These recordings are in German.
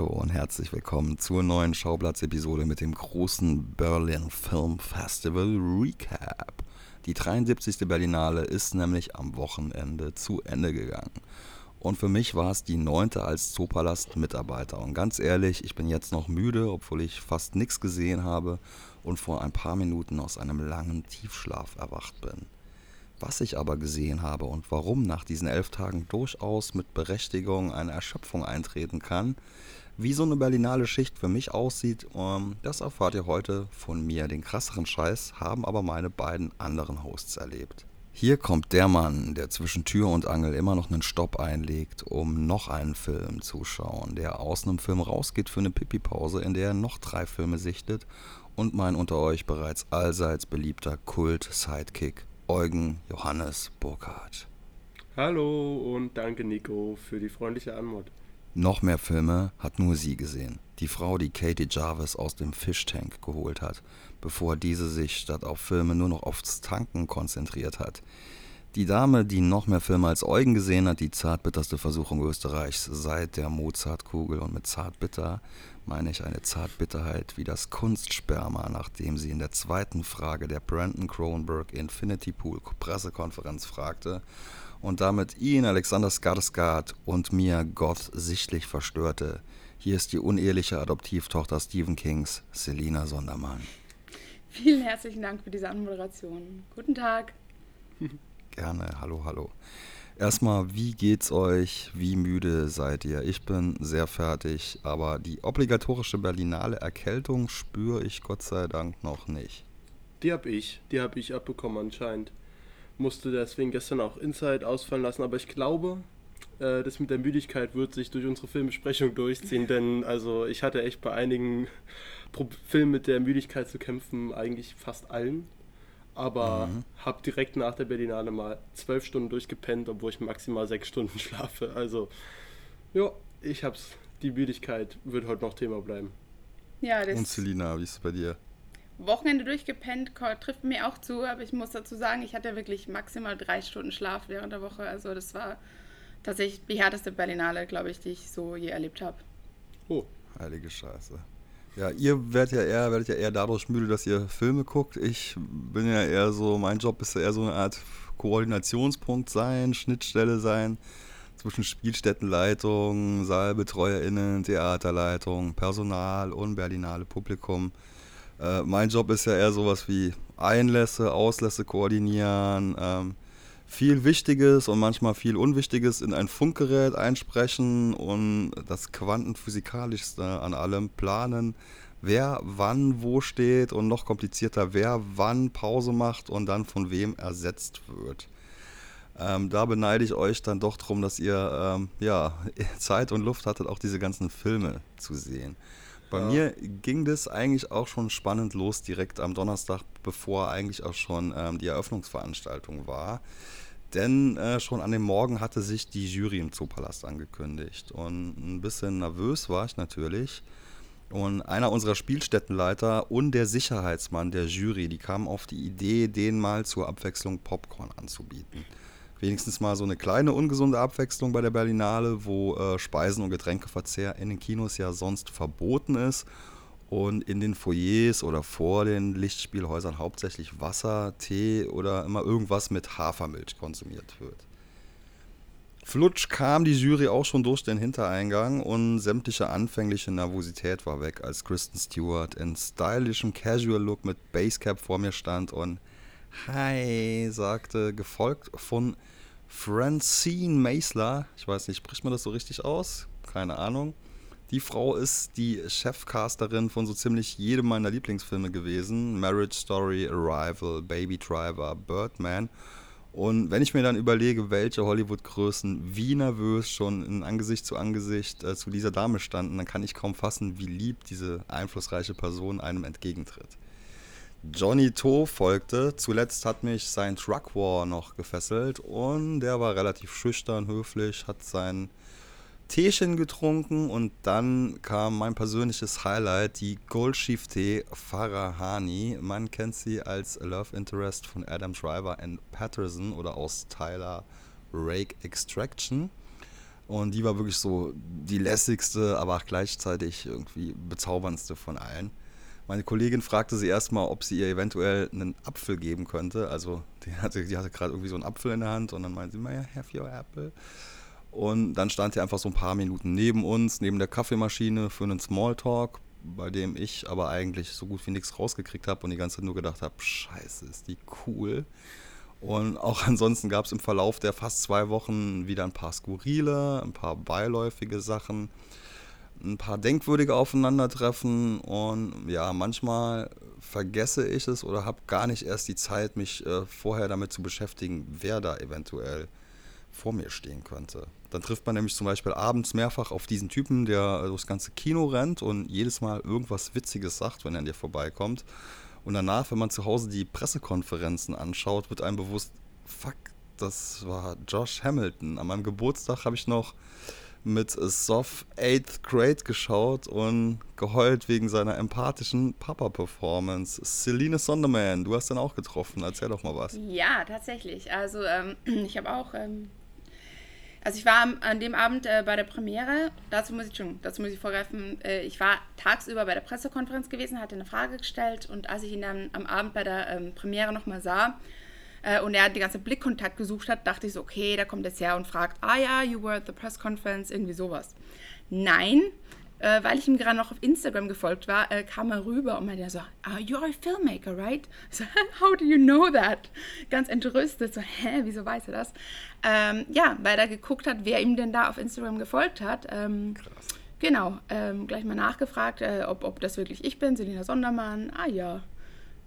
Hallo und herzlich willkommen zur neuen Schauplatz-Episode mit dem großen Berlin Film Festival Recap. Die 73. Berlinale ist nämlich am Wochenende zu Ende gegangen. Und für mich war es die neunte als Zoopalast-Mitarbeiter. Und ganz ehrlich, ich bin jetzt noch müde, obwohl ich fast nichts gesehen habe und vor ein paar Minuten aus einem langen Tiefschlaf erwacht bin. Was ich aber gesehen habe und warum nach diesen elf Tagen durchaus mit Berechtigung eine Erschöpfung eintreten kann, wie so eine Berlinale Schicht für mich aussieht, ähm, das erfahrt ihr heute von mir. Den krasseren Scheiß haben aber meine beiden anderen Hosts erlebt. Hier kommt der Mann, der zwischen Tür und Angel immer noch einen Stopp einlegt, um noch einen Film zu schauen, der aus einem Film rausgeht für eine Pipi-Pause, in der er noch drei Filme sichtet und mein unter euch bereits allseits beliebter Kult-Sidekick Eugen Johannes Burkhardt. Hallo und danke Nico für die freundliche Anmod. Noch mehr Filme hat nur sie gesehen. Die Frau, die Katie Jarvis aus dem Fishtank geholt hat, bevor diese sich statt auf Filme nur noch aufs Tanken konzentriert hat. Die Dame, die noch mehr Filme als Eugen gesehen hat, die zartbitterste Versuchung Österreichs seit der Mozartkugel. Und mit zartbitter meine ich eine Zartbitterheit wie das Kunstsperma, nachdem sie in der zweiten Frage der Brandon Cronenberg Infinity Pool Pressekonferenz fragte, und damit ihn, Alexander Skarsgård und mir Goth sichtlich verstörte. Hier ist die uneheliche Adoptivtochter Stephen Kings, Selina Sondermann. Vielen herzlichen Dank für diese Anmoderation. Guten Tag. Gerne, hallo, hallo. Erstmal, wie geht's euch? Wie müde seid ihr? Ich bin sehr fertig, aber die obligatorische Berlinale Erkältung spüre ich Gott sei Dank noch nicht. Die hab ich, die hab ich abbekommen anscheinend musste deswegen gestern auch Inside ausfallen lassen, aber ich glaube, äh, das mit der Müdigkeit wird sich durch unsere Filmbesprechung durchziehen, denn also ich hatte echt bei einigen Filmen mit der Müdigkeit zu kämpfen, eigentlich fast allen. Aber mhm. habe direkt nach der Berlinale mal zwölf Stunden durchgepennt, obwohl ich maximal sechs Stunden schlafe. Also, ja, ich hab's. Die Müdigkeit wird heute noch Thema bleiben. Ja, das Und Selina, wie ist es bei dir? Wochenende durchgepennt, trifft mir auch zu, aber ich muss dazu sagen, ich hatte wirklich maximal drei Stunden Schlaf während der Woche. Also das war tatsächlich die härteste Berlinale, glaube ich, die ich so je erlebt habe. Oh, heilige Scheiße. Ja, ihr werdet ja eher, werdet ja eher dadurch müde, dass ihr Filme guckt. Ich bin ja eher so, mein Job ist ja eher so eine Art Koordinationspunkt sein, Schnittstelle sein zwischen Spielstättenleitung, SaalbetreuerInnen, Theaterleitung, Personal und Berlinale Publikum. Äh, mein Job ist ja eher sowas wie Einlässe, Auslässe koordinieren, ähm, viel Wichtiges und manchmal viel Unwichtiges in ein Funkgerät einsprechen und das Quantenphysikalischste an allem planen, wer wann wo steht und noch komplizierter, wer wann Pause macht und dann von wem ersetzt wird. Ähm, da beneide ich euch dann doch darum, dass ihr ähm, ja, Zeit und Luft hattet, auch diese ganzen Filme zu sehen. Bei ja. mir ging das eigentlich auch schon spannend los, direkt am Donnerstag, bevor eigentlich auch schon ähm, die Eröffnungsveranstaltung war. Denn äh, schon an dem Morgen hatte sich die Jury im Zoopalast angekündigt. Und ein bisschen nervös war ich natürlich. Und einer unserer Spielstättenleiter und der Sicherheitsmann der Jury, die kamen auf die Idee, denen mal zur Abwechslung Popcorn anzubieten wenigstens mal so eine kleine ungesunde Abwechslung bei der Berlinale, wo äh, Speisen- und Getränkeverzehr in den Kinos ja sonst verboten ist und in den Foyers oder vor den Lichtspielhäusern hauptsächlich Wasser, Tee oder immer irgendwas mit Hafermilch konsumiert wird. Flutsch kam die Jury auch schon durch den Hintereingang und sämtliche anfängliche Nervosität war weg, als Kristen Stewart in stylischem Casual Look mit Basecap vor mir stand und Hi sagte, gefolgt von Francine Maisler. Ich weiß nicht, spricht man das so richtig aus? Keine Ahnung. Die Frau ist die Chefcasterin von so ziemlich jedem meiner Lieblingsfilme gewesen. Marriage Story, Arrival, Baby Driver, Birdman. Und wenn ich mir dann überlege, welche Hollywood-Größen wie nervös schon in Angesicht zu Angesicht äh, zu dieser Dame standen, dann kann ich kaum fassen, wie lieb diese einflussreiche Person einem entgegentritt. Johnny To folgte. Zuletzt hat mich sein Truck War noch gefesselt und der war relativ schüchtern, höflich, hat sein Teechen getrunken und dann kam mein persönliches Highlight, die Goldschiefte Farahani. Man kennt sie als Love Interest von Adam Driver and Patterson oder aus Tyler Rake Extraction. Und die war wirklich so die lässigste, aber auch gleichzeitig irgendwie bezauberndste von allen. Meine Kollegin fragte sie erstmal, ob sie ihr eventuell einen Apfel geben könnte. Also die hatte, die hatte gerade irgendwie so einen Apfel in der Hand und dann meinte sie, ja, have your apple. Und dann stand sie einfach so ein paar Minuten neben uns, neben der Kaffeemaschine für einen Smalltalk, bei dem ich aber eigentlich so gut wie nichts rausgekriegt habe und die ganze Zeit nur gedacht habe, scheiße, ist die cool. Und auch ansonsten gab es im Verlauf der fast zwei Wochen wieder ein paar skurrile, ein paar beiläufige Sachen, ein paar denkwürdige Aufeinandertreffen und ja, manchmal vergesse ich es oder habe gar nicht erst die Zeit, mich äh, vorher damit zu beschäftigen, wer da eventuell vor mir stehen könnte. Dann trifft man nämlich zum Beispiel abends mehrfach auf diesen Typen, der durchs ganze Kino rennt und jedes Mal irgendwas Witziges sagt, wenn er an dir vorbeikommt. Und danach, wenn man zu Hause die Pressekonferenzen anschaut, wird einem bewusst, fuck, das war Josh Hamilton. An meinem Geburtstag habe ich noch mit Soft 8th Grade geschaut und geheult wegen seiner empathischen Papa-Performance. Celine Sonderman, du hast den auch getroffen. Erzähl doch mal was. Ja, tatsächlich. Also ähm, ich habe auch ähm, also ich war an dem Abend äh, bei der Premiere, dazu muss ich schon, dazu muss ich vorgreifen, äh, ich war tagsüber bei der Pressekonferenz gewesen, hatte eine Frage gestellt und als ich ihn dann am Abend bei der ähm, Premiere nochmal sah äh, und er die ganze Blickkontakt gesucht hat, dachte ich so, okay, da kommt jetzt her und fragt, ah ja, you were at the press conference, irgendwie sowas. Nein, äh, weil ich ihm gerade noch auf Instagram gefolgt war, äh, kam er rüber und meinte so, ah, you're a filmmaker, right? So, how do you know that? Ganz entrüstet, so, hä, wieso weiß er das? Ähm, ja, weil er geguckt hat, wer ihm denn da auf Instagram gefolgt hat. Ähm, Krass. Genau, ähm, gleich mal nachgefragt, äh, ob, ob das wirklich ich bin, Selina Sondermann. Ah ja,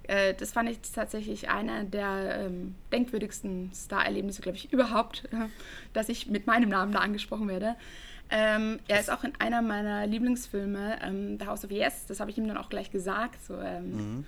äh, das fand ich tatsächlich einer der ähm, denkwürdigsten Star-Erlebnisse, glaube ich, überhaupt, äh, dass ich mit meinem Namen da angesprochen werde. Ähm, er ist auch in einer meiner Lieblingsfilme, ähm, The House of Yes, das habe ich ihm dann auch gleich gesagt. So, ähm, mhm.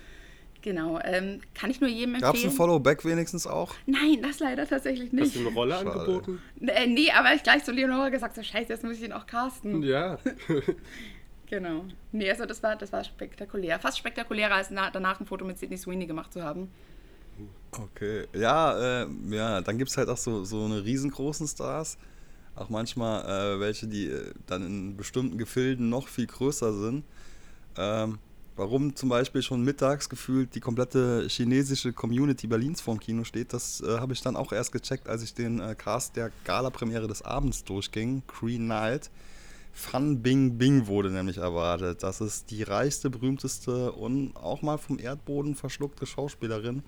Genau, ähm, kann ich nur jedem empfehlen. Gab es ein Follow-Back wenigstens auch? Nein, das leider tatsächlich nicht. Hast du eine Rolle Schade. angeboten? Äh, nee, aber ich gleich zu Leonora gesagt, so scheiße, jetzt muss ich ihn auch casten. Ja. genau. Nee, also das war, das war spektakulär. Fast spektakulärer, als danach ein Foto mit Sidney Sweeney gemacht zu haben. Okay, ja, äh, ja dann gibt es halt auch so, so eine riesengroßen Stars auch manchmal äh, welche, die äh, dann in bestimmten Gefilden noch viel größer sind. Ähm, warum zum Beispiel schon mittags gefühlt die komplette chinesische Community Berlins vorm Kino steht, das äh, habe ich dann auch erst gecheckt, als ich den äh, Cast der Gala-Premiere des Abends durchging, Green Night. Fan Bing Bing wurde nämlich erwartet. Das ist die reichste, berühmteste und auch mal vom Erdboden verschluckte Schauspielerin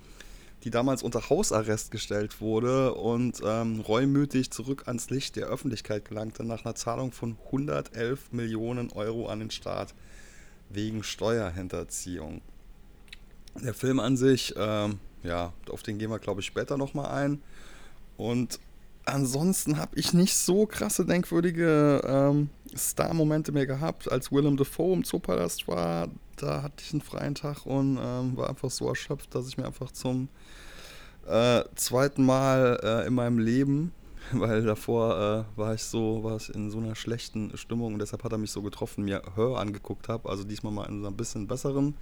die damals unter Hausarrest gestellt wurde und ähm, reumütig zurück ans Licht der Öffentlichkeit gelangte nach einer Zahlung von 111 Millionen Euro an den Staat wegen Steuerhinterziehung. Der Film an sich, ähm, ja, auf den gehen wir, glaube ich, später nochmal ein. Und ansonsten habe ich nicht so krasse, denkwürdige ähm, Star-Momente mehr gehabt. Als Willem Dafoe im Zoopalast war, da hatte ich einen freien Tag und ähm, war einfach so erschöpft, dass ich mir einfach zum äh, zweiten Mal äh, in meinem Leben, weil davor äh, war ich so, war ich in so einer schlechten Stimmung und deshalb hat er mich so getroffen, mir Hör angeguckt habe. Also diesmal mal in so ein bisschen besseren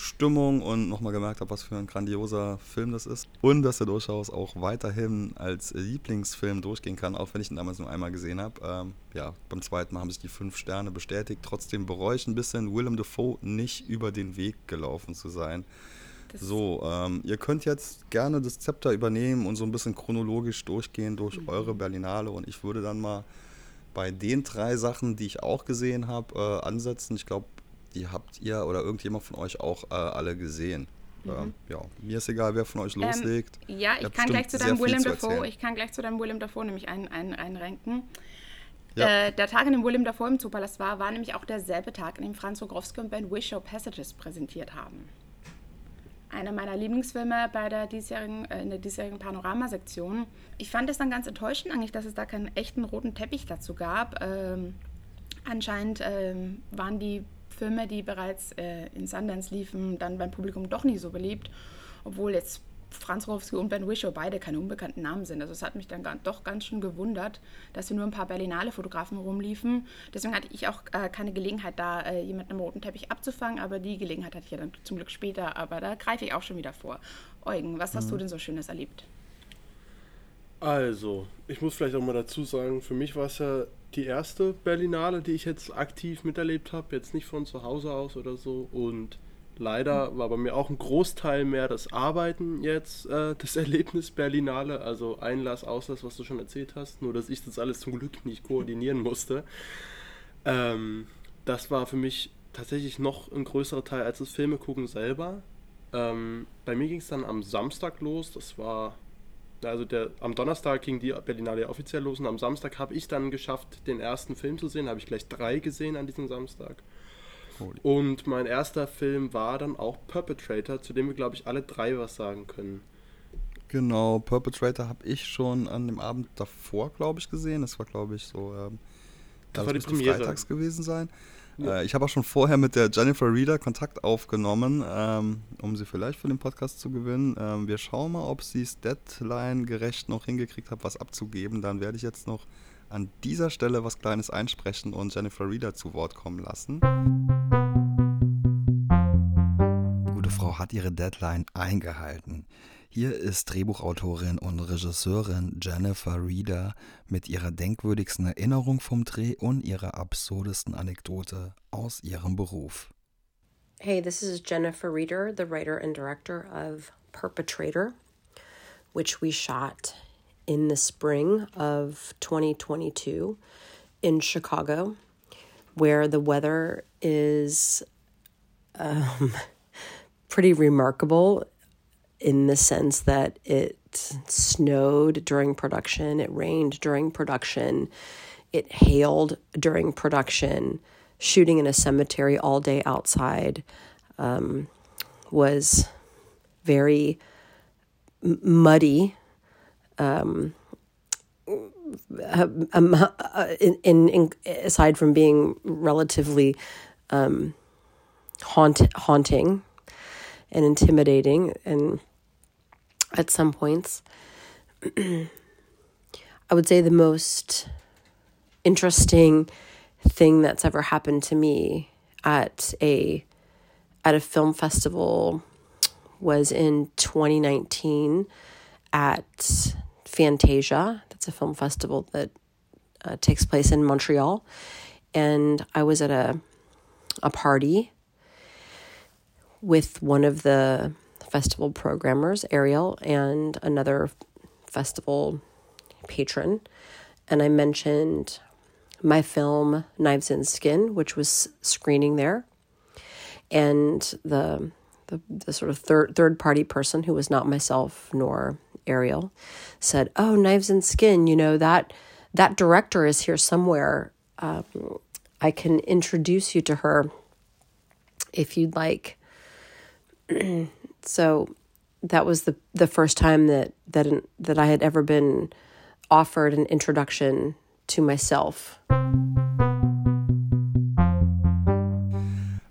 Stimmung und nochmal gemerkt habe, was für ein grandioser Film das ist. Und dass er durchaus auch weiterhin als Lieblingsfilm durchgehen kann, auch wenn ich ihn damals nur einmal gesehen habe. Ähm, ja, beim zweiten Mal haben sich die fünf Sterne bestätigt. Trotzdem bereue ich ein bisschen, Willem Dafoe nicht über den Weg gelaufen zu sein. Das so, ähm, ihr könnt jetzt gerne das Zepter übernehmen und so ein bisschen chronologisch durchgehen durch mhm. eure Berlinale und ich würde dann mal bei den drei Sachen, die ich auch gesehen habe, äh, ansetzen. Ich glaube, die habt ihr oder irgendjemand von euch auch äh, alle gesehen. Mhm. Ähm, ja, mir ist egal, wer von euch ähm, loslegt. Ähm, ja, ich kann gleich zu deinem William Dafoe, ich kann gleich zu deinem William Dafoe nämlich ein, ein, einrenken. Ja. Äh, der Tag, an dem William Dafoe im Zoopalast war, war nämlich auch derselbe Tag, an dem Franz Rogrowski und Ben Wishow Passages präsentiert haben. Einer meiner Lieblingsfilme bei der diesjährigen, äh, in der diesjährigen Panoramasektion. Ich fand es dann ganz enttäuschend eigentlich, dass es da keinen echten roten Teppich dazu gab. Ähm, anscheinend ähm, waren die Filme, die bereits äh, in Sundance liefen, dann beim Publikum doch nicht so beliebt, obwohl jetzt Franz Rowski und Ben Wishow beide keine unbekannten Namen sind. Also es hat mich dann doch ganz schön gewundert, dass hier nur ein paar Berlinale-Fotografen rumliefen. Deswegen hatte ich auch äh, keine Gelegenheit, da äh, jemanden am roten Teppich abzufangen, aber die Gelegenheit hatte ich ja dann zum Glück später. Aber da greife ich auch schon wieder vor. Eugen, was hast mhm. du denn so Schönes erlebt? Also, ich muss vielleicht auch mal dazu sagen, für mich war es ja die erste Berlinale, die ich jetzt aktiv miterlebt habe, jetzt nicht von zu Hause aus oder so. Und leider war bei mir auch ein Großteil mehr das Arbeiten jetzt äh, das Erlebnis Berlinale, also Einlass, Auslass, was du schon erzählt hast, nur dass ich das alles zum Glück nicht koordinieren musste. Ähm, das war für mich tatsächlich noch ein größerer Teil als das Filmegucken selber. Ähm, bei mir ging es dann am Samstag los, das war also der, am Donnerstag ging die Berlinale offiziell los und am Samstag habe ich dann geschafft, den ersten Film zu sehen. Habe ich gleich drei gesehen an diesem Samstag. Holy. Und mein erster Film war dann auch Perpetrator, zu dem wir, glaube ich, alle drei was sagen können. Genau, Perpetrator habe ich schon an dem Abend davor, glaube ich, gesehen. Das war, glaube ich, so. Ähm, das war die Premiere. Freitags gewesen sein. Ja. Äh, ich habe auch schon vorher mit der Jennifer Reeder Kontakt aufgenommen, ähm, um sie vielleicht für den Podcast zu gewinnen. Ähm, wir schauen mal, ob sie es Deadline gerecht noch hingekriegt hat, was abzugeben. Dann werde ich jetzt noch an dieser Stelle was Kleines einsprechen und Jennifer Reeder zu Wort kommen lassen. Die gute Frau hat ihre Deadline eingehalten. Hier ist Drehbuchautorin und Regisseurin Jennifer Reeder mit ihrer denkwürdigsten Erinnerung vom Dreh und ihrer absurdesten Anekdote aus ihrem Beruf. Hey, this is Jennifer Reeder, the writer and director of Perpetrator, which we shot in the spring of 2022 in Chicago, where the weather is um, pretty remarkable in the sense that it snowed during production, it rained during production, it hailed during production. Shooting in a cemetery all day outside um, was very muddy. Um, um, uh, in, in, aside from being relatively um, haunt, haunting and intimidating and at some points. I would say the most interesting thing that's ever happened to me at a at a film festival was in 2019 at Fantasia. That's a film festival that uh, takes place in Montreal, and I was at a a party with one of the festival programmers, Ariel, and another festival patron. And I mentioned my film Knives and Skin, which was screening there. And the the, the sort of third third party person who was not myself nor Ariel said, "Oh, Knives and Skin, you know that that director is here somewhere. Um, I can introduce you to her if you'd like." So that was the the first time that that that I had ever been offered an introduction to myself.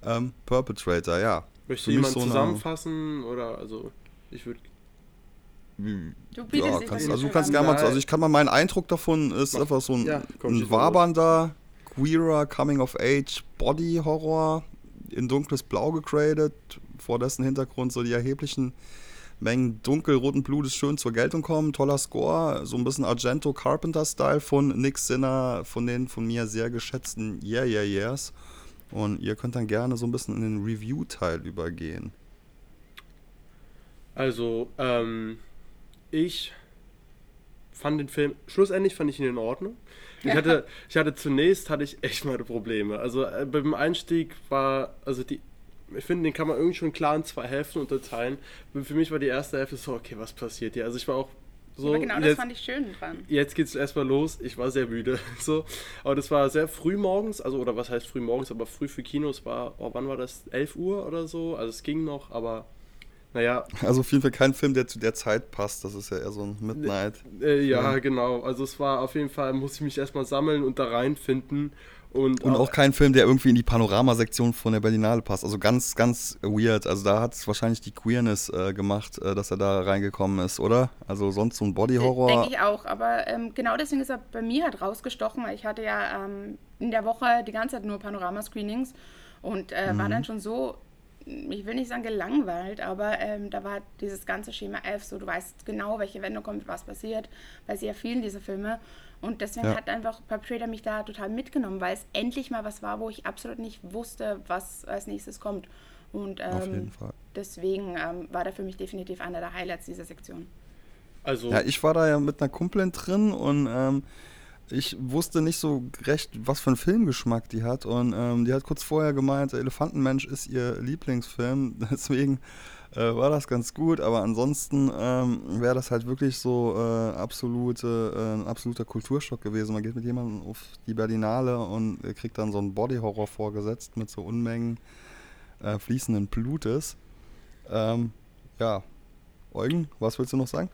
Ähm, Perpetrator, ja. Möchte jemand so zusammenfassen oder also ich würde Du ja, kannst, also du kannst gerne mal, also ich kann mal meinen Eindruck davon ist Mach, einfach so ein, ja, ein wabernder, queerer Coming of Age Body Horror in dunkles Blau gegradet, vor dessen Hintergrund so die erheblichen Mengen dunkelroten Blutes schön zur Geltung kommen. Toller Score, so ein bisschen Argento Carpenter-Style von Nick Sinner, von den von mir sehr geschätzten Yeah Yeah Yeahs. Und ihr könnt dann gerne so ein bisschen in den Review-Teil übergehen. Also, ähm, ich fand den Film, schlussendlich fand ich ihn in Ordnung. Ich hatte, ich hatte zunächst hatte ich echt meine Probleme. Also äh, beim Einstieg war, also die ich finde, den kann man irgendwie schon klar in zwei Hälften unterteilen. Für mich war die erste Hälfte so, okay, was passiert hier? Also ich war auch so. Aber genau jetzt, das fand ich schön dran. Jetzt geht es erstmal los. Ich war sehr müde. So. Aber das war sehr früh morgens, also oder was heißt früh morgens, aber früh für Kinos war, oh, wann war das? 11 Uhr oder so? Also es ging noch, aber naja. Also auf jeden Fall kein Film, der zu der Zeit passt. Das ist ja eher so ein Midnight. Äh, ja, ja, genau. Also es war auf jeden Fall, muss ich mich erstmal sammeln und da reinfinden. Und, und auch kein Film, der irgendwie in die Panoramasektion von der Berlinale passt. Also ganz, ganz weird. Also da hat es wahrscheinlich die Queerness äh, gemacht, äh, dass er da reingekommen ist, oder? Also sonst so ein Body-Horror. Denke ich auch. Aber ähm, genau deswegen ist er bei mir halt rausgestochen, weil ich hatte ja ähm, in der Woche die ganze Zeit nur Panorama-Screenings und äh, mhm. war dann schon so ich will nicht sagen gelangweilt, aber ähm, da war dieses ganze Schema F, so du weißt genau, welche Wendung kommt, was passiert, bei sehr vielen dieser Filme. Und deswegen Ja. hat einfach Perpetrator mich da total mitgenommen, weil es endlich mal was war, wo ich absolut nicht wusste, was als nächstes kommt. Und Auf ähm, jeden Fall. deswegen ähm, war der für mich definitiv einer der Highlights dieser Sektion. Also, Ja, ich war da ja mit einer Kumpelin drin und ähm, ich wusste nicht so recht, was für einen Filmgeschmack die hat. Und ähm, die hat kurz vorher gemeint, Elefantenmensch ist ihr Lieblingsfilm. Deswegen äh, war das ganz gut. Aber ansonsten ähm, wäre das halt wirklich so äh, absolute, äh, ein absoluter Kulturschock gewesen. Man geht mit jemandem auf die Berlinale und kriegt dann so einen Bodyhorror vorgesetzt mit so Unmengen äh, fließenden Blutes. Ähm, ja, Eugen, was willst du noch sagen?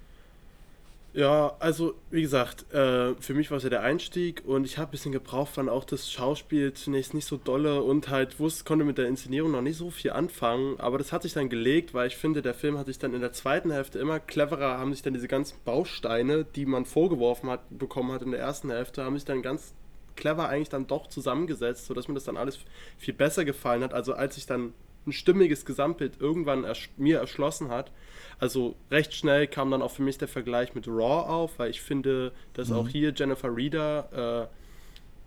Ja, also wie gesagt, äh, für mich war es ja der Einstieg und ich habe ein bisschen gebraucht, fand auch das Schauspiel zunächst nicht so dolle und halt wusste, konnte mit der Inszenierung noch nicht so viel anfangen, aber das hat sich dann gelegt, weil ich finde, der Film hat sich dann in der zweiten Hälfte immer cleverer, haben sich dann diese ganzen Bausteine, die man vorgeworfen hat, bekommen hat in der ersten Hälfte, haben sich dann ganz clever eigentlich dann doch zusammengesetzt, sodass mir das dann alles viel besser gefallen hat. Also als sich dann ein stimmiges Gesamtbild irgendwann ersch mir erschlossen hat, also recht schnell kam dann auch für mich der Vergleich mit Raw auf, weil ich finde, dass auch hier Jennifer Reeder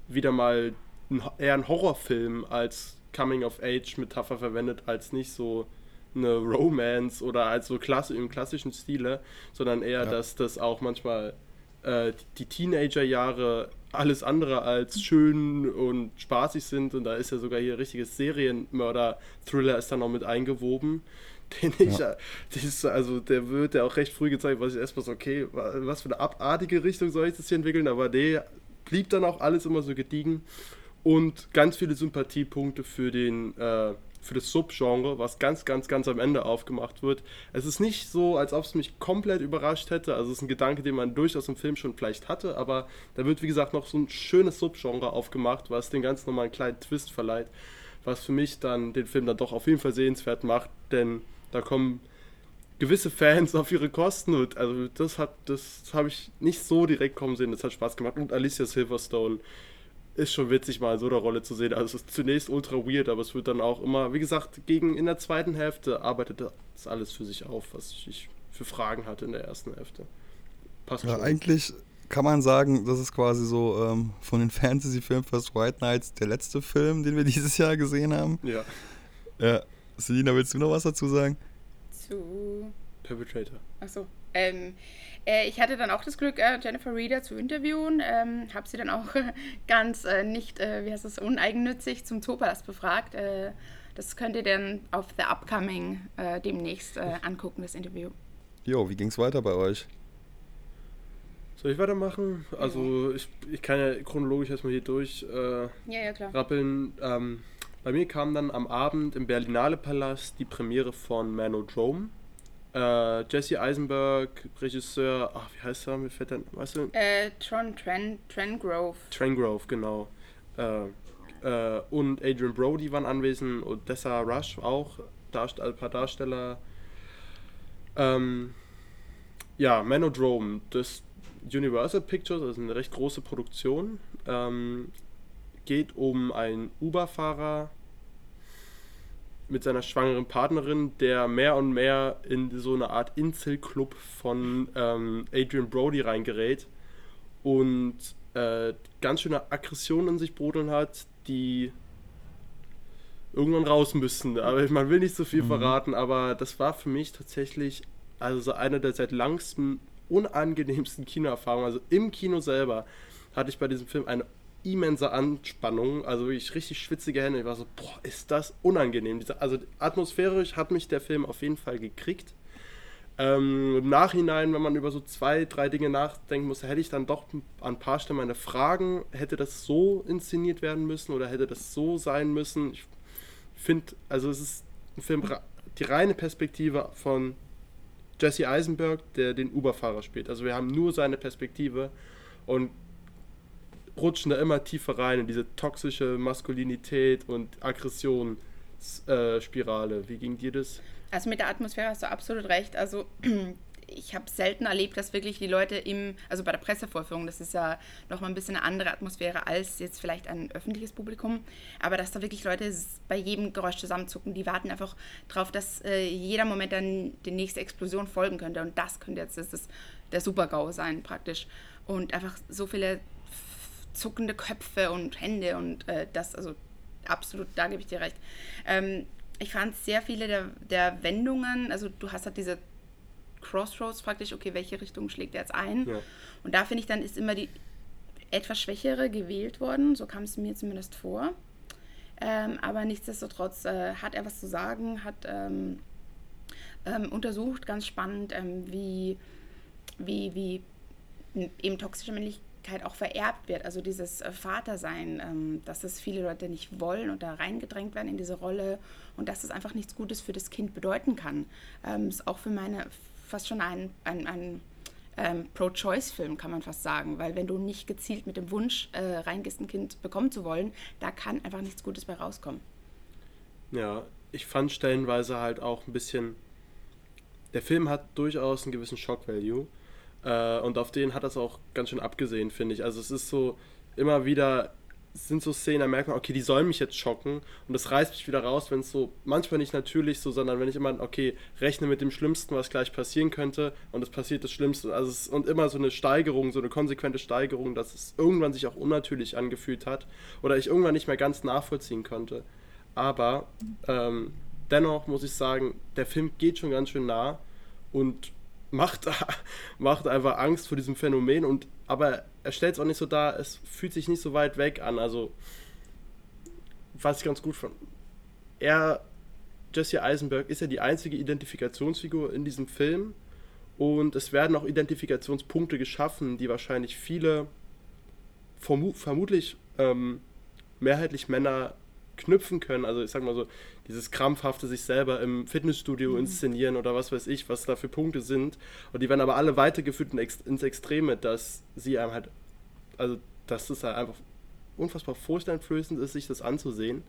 äh, wieder mal ein, eher einen Horrorfilm als Coming-of-Age-Metapher verwendet, als nicht so eine Romance oder als so klasse, im klassischen Stile, sondern eher, Ja. dass das auch manchmal äh, die Teenager-Jahre alles andere als schön und spaßig sind. Und da ist ja sogar hier richtiges Serienmörder-Thriller ist da noch mit eingewoben, den ich, äh, dieses, also der wird ja auch recht früh gezeigt, was ich erstmal so, okay, wa- was für eine abartige Richtung soll ich das hier entwickeln, aber der blieb dann auch alles immer so gediegen. Und ganz viele Sympathiepunkte für den äh, für das Subgenre, was ganz, ganz, ganz am Ende aufgemacht wird. Es ist nicht so, als ob es mich komplett überrascht hätte. Also es ist ein Gedanke, den man durchaus im Film schon vielleicht hatte, aber da wird, wie gesagt, noch so ein schönes Subgenre aufgemacht, was den Ganzen nochmal einen kleinen Twist verleiht, was für mich dann den Film dann doch auf jeden Fall sehenswert macht, denn da kommen gewisse Fans auf ihre Kosten und also das hat, das habe ich nicht so direkt kommen sehen, das hat Spaß gemacht und Alicia Silverstone ist schon witzig, mal in so einer Rolle zu sehen. Also es ist zunächst ultra weird, aber es wird dann auch immer, wie gesagt, gegen in der zweiten Hälfte arbeitet das alles für sich auf, was ich für Fragen hatte in der ersten Hälfte. Passt Ja, schon. eigentlich kann man sagen, das ist quasi so ähm, von den Fantasy-Filmen First White Knights der letzte Film, den wir dieses Jahr gesehen haben. Ja, Ja. Selina, willst du noch was dazu sagen? Zu Perpetrator. Achso. Ähm, äh, ich hatte dann auch das Glück, äh, Jennifer Reeder zu interviewen. Ähm, habe sie dann auch äh, ganz äh, nicht, äh, wie heißt das, uneigennützig zum Zoopalast befragt. Äh, das könnt ihr dann auf The Upcoming äh, demnächst äh, angucken, das Interview. Jo, wie ging's weiter bei euch? Soll ich weitermachen? Also ich, ich kann ja chronologisch erstmal hier durch. Äh, Ja, ja, rappeln. Ähm, bei mir kam dann am Abend im Berlinale Palast die Premiere von Manodrome. Äh, Jesse Eisenberg, Regisseur, ach, wie heißt er? Mir fällt dann, weißt du? Äh, Tron Tren, Trengrove. Trangrove, genau. Äh, äh, und Adrian Brody waren anwesend, Odessa Rush auch, Darst ein paar Darsteller. Ähm, ja, Manodrome, das Universal Pictures, das ist eine recht große Produktion, ähm, geht um einen Uber-Fahrer mit seiner schwangeren Partnerin, der mehr und mehr in so eine Art Inselclub von ähm, Adrian Brody reingerät und äh, ganz schöne Aggressionen in sich brodeln hat, die irgendwann raus müssen. Aber man will nicht so viel verraten, aber das war für mich tatsächlich also so eine der seit langsten unangenehmsten Kinoerfahrungen. Also im Kino selber hatte ich bei diesem Film eine immense Anspannung, also wirklich richtig schwitzige Hände. Ich war so, boah, ist das unangenehm. Also atmosphärisch hat mich der Film auf jeden Fall gekriegt. Ähm, Im Nachhinein, wenn man über so zwei, drei Dinge nachdenken muss, hätte ich dann doch an ein paar Stellen meine Fragen, hätte das so inszeniert werden müssen oder hätte das so sein müssen? Ich finde, also es ist ein Film, die reine Perspektive von Jesse Eisenberg, der den Uber-Fahrer spielt. Also wir haben nur seine Perspektive und rutschen da immer tiefer rein in diese toxische Maskulinität und Aggression-Spirale. Wie ging dir das? Also mit der Atmosphäre hast du absolut recht. Also ich habe selten erlebt, dass wirklich die Leute im, also bei der Pressevorführung, das ist ja nochmal ein bisschen eine andere Atmosphäre als jetzt vielleicht ein öffentliches Publikum, aber dass da wirklich Leute bei jedem Geräusch zusammenzucken, die warten einfach drauf, dass äh, jeder Moment dann die nächste Explosion folgen könnte und das könnte jetzt das, das, der Super-GAU sein praktisch und einfach so viele zuckende Köpfe und Hände und äh, das, also absolut, da gebe ich dir recht. Ähm, ich fand sehr viele der, der Wendungen, also du hast halt diese Crossroads praktisch, okay, welche Richtung schlägt er jetzt ein? Ja. Und da finde ich dann ist immer die etwas schwächere gewählt worden, so kam es mir zumindest vor. Ähm, aber nichtsdestotrotz äh, hat er was zu sagen, hat ähm, ähm, untersucht, ganz spannend, ähm, wie, wie, wie eben toxische Männlichkeit auch vererbt wird. Also dieses äh, Vatersein, ähm, dass das viele Leute nicht wollen und da reingedrängt werden in diese Rolle und dass es einfach nichts Gutes für das Kind bedeuten kann. Ähm, ist auch für meine fast schon ein, ein, ein ähm, Pro-Choice-Film, kann man fast sagen. Weil wenn du nicht gezielt mit dem Wunsch äh, reingehst, ein Kind bekommen zu wollen, da kann einfach nichts Gutes bei rauskommen. Ja, ich fand stellenweise halt auch ein bisschen. Der Film hat durchaus einen gewissen Shock-Value. Äh, und auf den hat das auch ganz schön abgesehen, finde ich. Also es ist so immer wieder sind so Szenen, da merkt man, okay, die sollen mich jetzt schocken und das reißt mich wieder raus, wenn es so, manchmal nicht natürlich so, sondern wenn ich immer, okay, rechne mit dem Schlimmsten, was gleich passieren könnte und es passiert das Schlimmste. Also es, und immer so eine Steigerung, so eine konsequente Steigerung, dass es irgendwann sich auch unnatürlich angefühlt hat oder ich irgendwann nicht mehr ganz nachvollziehen konnte. Aber ähm, dennoch muss ich sagen, der Film geht schon ganz schön nah und macht, macht einfach Angst vor diesem Phänomen und aber er stellt es auch nicht so dar, es fühlt sich nicht so weit weg an. Also, was ich ganz gut fand. Er, Jesse Eisenberg, ist ja die einzige Identifikationsfigur in diesem Film. Und es werden auch Identifikationspunkte geschaffen, die wahrscheinlich viele, vermu vermutlich ähm, mehrheitlich Männer knüpfen können. Also ich sag mal so, dieses krampfhafte sich selber im Fitnessstudio mhm. inszenieren oder was weiß ich, was da für Punkte sind. Und die werden aber alle weitergeführt ins Extreme, dass sie einem halt, also dass es halt einfach unfassbar furchteinflößend ist, sich das anzusehen.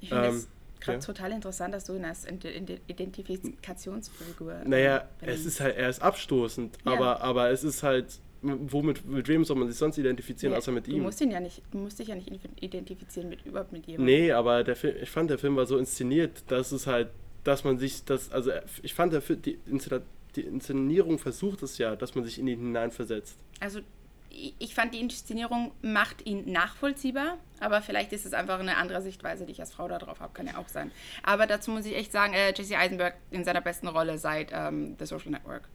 Ich finde ähm, gerade ja. total interessant, dass du ihn als Identifikationsfigur. Naja, es ist halt, er ist abstoßend, ja. aber, aber es ist halt womit, mit wem soll man sich sonst identifizieren, nee, außer mit du ihm? Musst ihn ja nicht, du musst dich ja nicht identifizieren mit überhaupt mit jemandem. Nee, aber der Film, ich fand, der Film war so inszeniert, dass es halt, dass man sich das, also ich fand, der, die, die Inszenierung versucht es ja, dass man sich in ihn hineinversetzt. Also ich fand, die Inszenierung macht ihn nachvollziehbar, aber vielleicht ist es einfach eine andere Sichtweise, die ich als Frau darauf habe, kann ja auch sein. Aber dazu muss ich echt sagen, äh, Jesse Eisenberg in seiner besten Rolle seit ähm, The Social Network.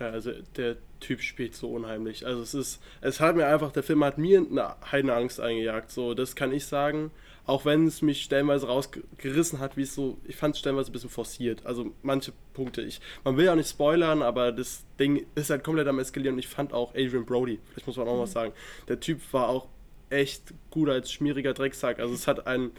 Ja, also der Typ spielt so unheimlich. Also es ist, es hat mir einfach, der Film hat mir eine Heidenangst eingejagt. So, das kann ich sagen. Auch wenn es mich stellenweise rausgerissen hat, wie es so, ich fand es stellenweise ein bisschen forciert. Also manche Punkte, ich, man will ja auch nicht spoilern, aber das Ding ist halt komplett am eskalieren und ich fand auch Adrian Brody, vielleicht muss man auch mhm. mal sagen, der Typ war auch echt gut als schmieriger Drecksack. Also es hat einen,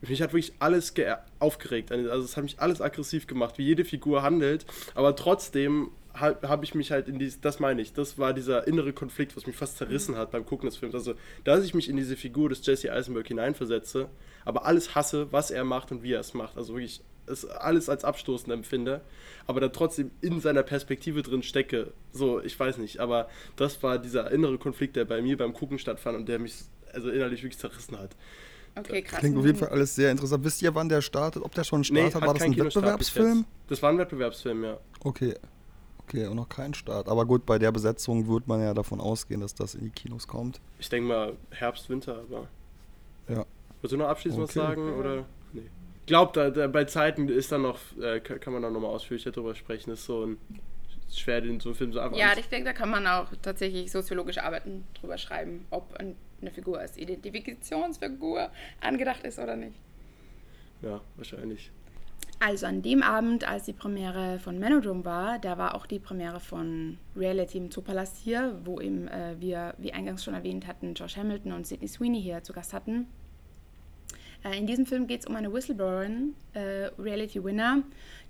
mich hat wirklich alles aufgeregt. Also es hat mich alles aggressiv gemacht, wie jede Figur handelt. Aber trotzdem habe hab ich mich halt in dieses, das meine ich, das war dieser innere Konflikt, was mich fast zerrissen hat beim Gucken des Films. Also, dass ich mich in diese Figur des Jesse Eisenberg hineinversetze, aber alles hasse, was er macht und wie er es macht. Also wirklich, es alles als abstoßend empfinde, aber da trotzdem in seiner Perspektive drin stecke. So, ich weiß nicht, aber das war dieser innere Konflikt, der bei mir beim Gucken stattfand und der mich also innerlich wirklich zerrissen hat. Okay, krass. Klingt auf jeden Fall alles sehr interessant. Wisst ihr, wann der startet? Ob der schon startet? Nee, war das ein Wettbewerbsfilm? Das war ein Wettbewerbsfilm, ja. Okay. Okay, auch noch kein Start. Aber gut, bei der Besetzung wird man ja davon ausgehen, dass das in die Kinos kommt. Ich denke mal Herbst, Winter, aber. Ja. Willst du noch abschließend okay. was sagen? Oder? Nee. Ich glaube, da, da, bei Zeiten ist dann noch, äh, kann man da nochmal ausführlicher drüber sprechen. Das ist so ein schwer, den so einen Film so einfach. Ja, ich denke, da kann man auch tatsächlich soziologische Arbeiten drüber schreiben, ob eine Figur als Identifikationsfigur angedacht ist oder nicht. Ja, wahrscheinlich. Also an dem Abend, als die Premiere von Menodrome war, da war auch die Premiere von Reality im Zoopalast hier, wo eben äh, wir, wie eingangs schon erwähnt hatten, Josh Hamilton und Sidney Sweeney hier zu Gast hatten. Äh, in diesem Film geht es um eine Whistleblowerin, äh, Reality Winner,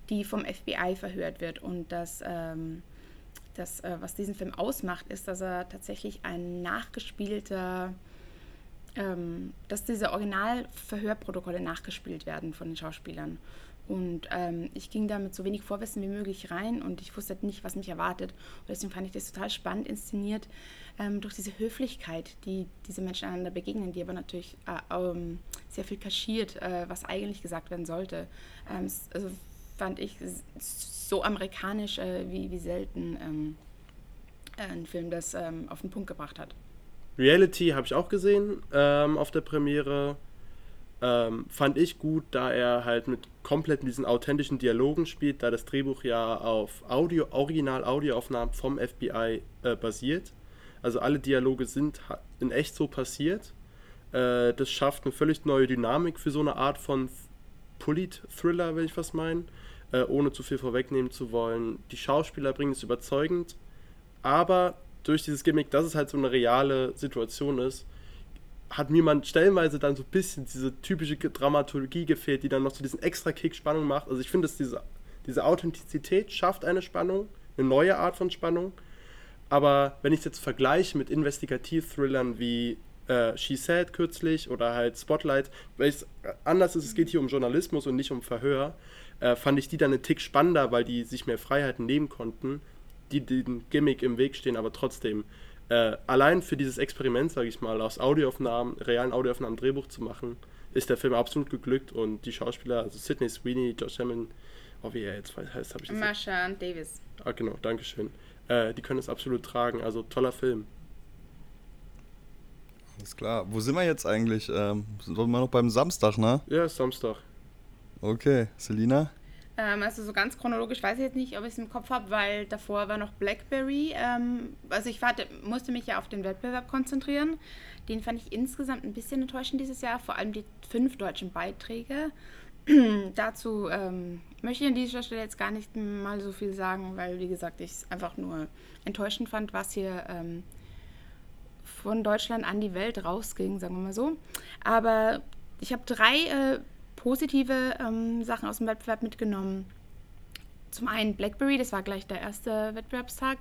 die vom FBI verhört wird. Und das, ähm, das äh, was diesen Film ausmacht, ist, dass er tatsächlich ein nachgespielter ähm, dass diese Original-Verhörprotokolle nachgespielt werden von den Schauspielern. Und ähm, ich ging da mit so wenig Vorwissen wie möglich rein und ich wusste nicht, was mich erwartet. Und deswegen fand ich das total spannend inszeniert ähm, durch diese Höflichkeit, die diese Menschen einander begegnen, die aber natürlich äh, ähm, sehr viel kaschiert, äh, was eigentlich gesagt werden sollte. Ähm, also fand ich so amerikanisch äh, wie, wie selten ähm, ein Film das ähm, auf den Punkt gebracht hat. Reality habe ich auch gesehen auf der Premiere ähm, fand ich gut, da er halt mit komplett diesen authentischen Dialogen spielt, da das Drehbuch ja auf Audio, Original-Audioaufnahmen vom FBI äh, basiert. Also alle Dialoge sind in echt so passiert. Äh, das schafft eine völlig neue Dynamik für so eine Art von Polit-Thriller, will ich was meinen, äh, ohne zu viel vorwegnehmen zu wollen. Die Schauspieler bringen es überzeugend, aber durch dieses Gimmick, dass es halt so eine reale Situation ist, hat mir man stellenweise dann so ein bisschen diese typische Dramaturgie gefehlt, die dann noch so diesen extra Kick Spannung macht. Also ich finde, dass diese, diese Authentizität schafft eine Spannung, eine neue Art von Spannung. Aber wenn ich es jetzt vergleiche mit Investigativ-Thrillern wie äh, She Said kürzlich oder halt Spotlight, weil es anders ist, es geht hier um Journalismus und nicht um Verhör, äh, fand ich die dann einen Tick spannender, weil die sich mehr Freiheiten nehmen konnten, die den Gimmick im Weg stehen, aber trotzdem äh, allein für dieses Experiment, sage ich mal, aus Audioaufnahmen, realen Audioaufnahmen Drehbuch zu machen, ist der Film absolut geglückt und die Schauspieler, also Sidney Sweeney, Josh Hammond, oh wie er jetzt heißt, habe ich das Marsha und Davis. Ah, genau, Dankeschön. Äh, die können es absolut tragen, also toller Film. Alles klar. Wo sind wir jetzt eigentlich? Ähm, sind wir noch beim Samstag, ne? Ja, Samstag. Okay, Selina? Ähm, also so ganz chronologisch weiß ich jetzt nicht, ob ich es im Kopf habe, weil davor war noch Blackberry. Ähm, also ich warte, musste mich ja auf den Wettbewerb konzentrieren. Den fand ich insgesamt ein bisschen enttäuschend dieses Jahr, vor allem die fünf deutschen Beiträge. Dazu ähm, möchte ich an dieser Stelle jetzt gar nicht mal so viel sagen, weil, wie gesagt, ich es einfach nur enttäuschend fand, was hier ähm, von Deutschland an die Welt rausging, sagen wir mal so. Aber ich habe drei äh, positive ähm, Sachen aus dem Wettbewerb mitgenommen. Zum einen Blackberry, das war gleich der erste Wettbewerbstag.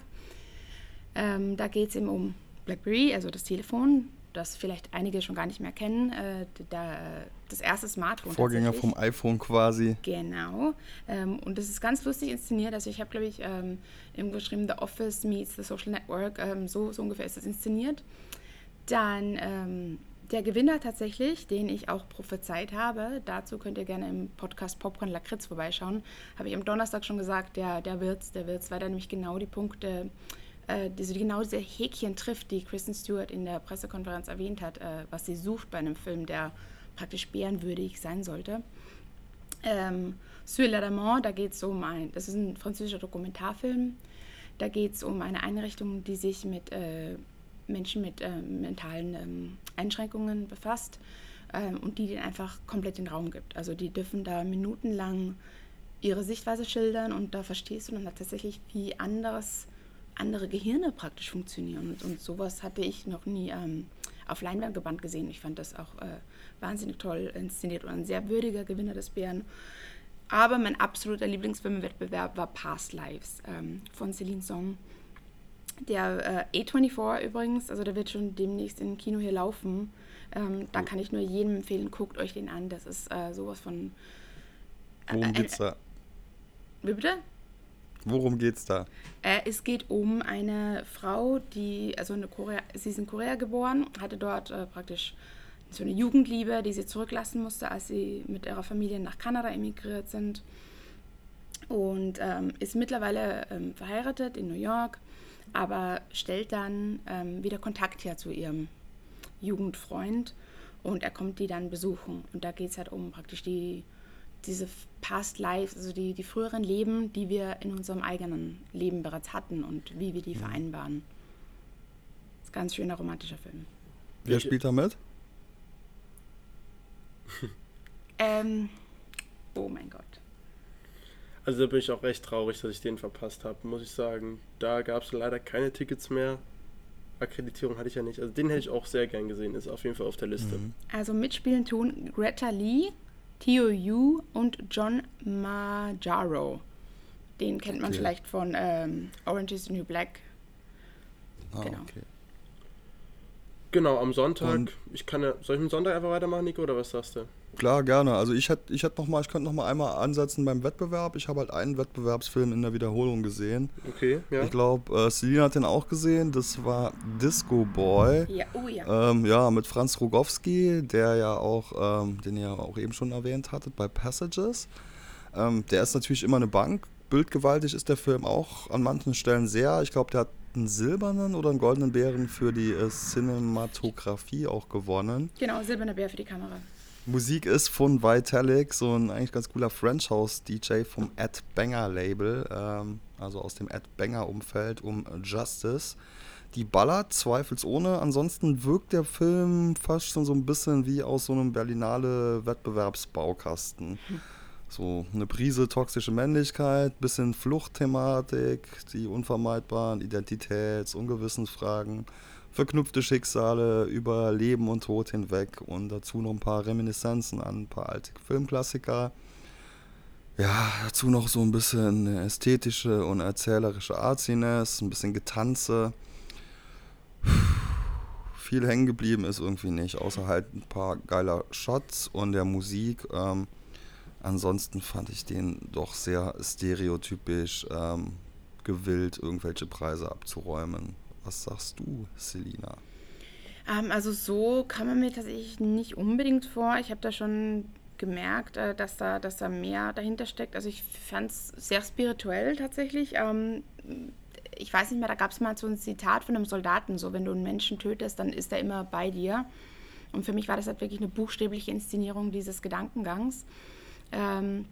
Ähm, da geht es eben um Blackberry, also das Telefon, das vielleicht einige schon gar nicht mehr kennen. Äh, da, das erste Smartphone. Vorgänger vom iPhone quasi. Genau. Ähm, und das ist ganz lustig inszeniert. Also ich habe, glaube ich, ähm, irgendwo geschrieben, The Office meets The Social Network. Ähm, so, so ungefähr ist es inszeniert. Dann ähm, der Gewinner tatsächlich, den ich auch prophezeit habe, dazu könnt ihr gerne im Podcast Popcorn Lakritz vorbeischauen, habe ich am Donnerstag schon gesagt, der, der wird's, der wird's, weil er nämlich genau die Punkte, äh, diese, genau diese Häkchen trifft, die Kristen Stewart in der Pressekonferenz erwähnt hat, äh, was sie sucht bei einem Film, der praktisch bärenwürdig sein sollte. Ähm, Sur da geht es um ein, das ist ein französischer Dokumentarfilm, da geht es um eine Einrichtung, die sich mit äh, Menschen mit äh, mentalen ähm, Einschränkungen befasst ähm, und die denen einfach komplett den Raum gibt. Also die dürfen da minutenlang ihre Sichtweise schildern und da verstehst du dann tatsächlich, wie anderes, andere Gehirne praktisch funktionieren. Und, und sowas hatte ich noch nie ähm, auf Leinwandgeband gesehen. Ich fand das auch äh, wahnsinnig toll inszeniert und ein sehr würdiger Gewinner des Bären. Aber mein absoluter Lieblingsfilm im Wettbewerb war Past Lives ähm, von Celine Song. Der äh, A24 übrigens, also der wird schon demnächst im Kino hier laufen. Ähm, da kann ich nur jedem empfehlen, guckt euch den an. Das ist äh, sowas von. Äh, Worum geht's da? Wie bitte? Worum geht's da? Äh, es geht um eine Frau, die, also eine Korea, sie ist in Korea geboren, hatte dort äh, praktisch so eine Jugendliebe, die sie zurücklassen musste, als sie mit ihrer Familie nach Kanada emigriert sind. Und ähm, ist mittlerweile ähm, verheiratet in New York aber stellt dann ähm, wieder Kontakt her zu ihrem Jugendfreund und er kommt die dann besuchen. Und da geht es halt um praktisch die, diese Past Lives, also die, die früheren Leben, die wir in unserem eigenen Leben bereits hatten und wie wir die mhm. vereinbaren. Das ist ein ganz schöner romantischer Film. Wer spielt da mit? ähm, oh mein Gott. Also da bin ich auch recht traurig, dass ich den verpasst habe, muss ich sagen. Da gab es leider keine Tickets mehr. Akkreditierung hatte ich ja nicht. Also den hätte ich auch sehr gern gesehen, ist auf jeden Fall auf der Liste. Mhm. Also mitspielen tun Greta Lee, Tio Yu und John Majaro. Den kennt man okay. vielleicht von ähm, Orange is the New Black. Ah, genau. okay. Genau, am Sonntag. Und- ich kann ja, soll ich am Sonntag einfach weitermachen, Nico, oder was sagst du? Klar, gerne. Also ich hätte ich hätt noch mal, ich könnte noch mal einmal ansetzen beim Wettbewerb. Ich habe halt einen Wettbewerbsfilm in der Wiederholung gesehen. Okay, ja. Ich glaube, äh, Selina hat den auch gesehen. Das war Disco Boy. Ja, oh ja. Ähm, ja, mit Franz Rogowski, der ja auch, ähm, den ihr auch eben schon erwähnt hattet bei Passages. Ähm, der ist natürlich immer eine Bank. Bildgewaltig ist der Film auch an manchen Stellen sehr. Ich glaube, der hat einen silbernen oder einen goldenen Bären für die äh, Cinematografie auch gewonnen. Genau, silberner Bär für die Kamera. Musik ist von Vitalik, so ein eigentlich ganz cooler French House DJ vom Ed Banger Label, ähm, also aus dem Ed Banger Umfeld um Justice. Die ballert zweifelsohne, ansonsten wirkt der Film fast schon so ein bisschen wie aus so einem Berlinale Wettbewerbsbaukasten. So eine Prise toxische Männlichkeit, bisschen Fluchtthematik, die unvermeidbaren Identitäts- und Gewissensfragen, verknüpfte Schicksale über Leben und Tod hinweg und dazu noch ein paar Reminiszenzen an ein paar alte Filmklassiker. Ja, dazu noch so ein bisschen ästhetische und erzählerische Arziness, ein bisschen Getanze. Viel hängen geblieben ist irgendwie nicht, außer halt ein paar geiler Shots und der Musik. Ähm, ansonsten fand ich den doch sehr stereotypisch ähm, gewillt, irgendwelche Preise abzuräumen. Was sagst du, Selina? Ähm, also so kam man mir tatsächlich nicht unbedingt vor. Ich habe da schon gemerkt, äh, dass, da, dass da mehr dahinter steckt. Also ich fand es sehr spirituell tatsächlich. Ähm, ich weiß nicht mehr, da gab es mal so ein Zitat von einem Soldaten, so wenn du einen Menschen tötest, dann ist er immer bei dir. Und für mich war das halt wirklich eine buchstäbliche Inszenierung dieses Gedankengangs. Ähm,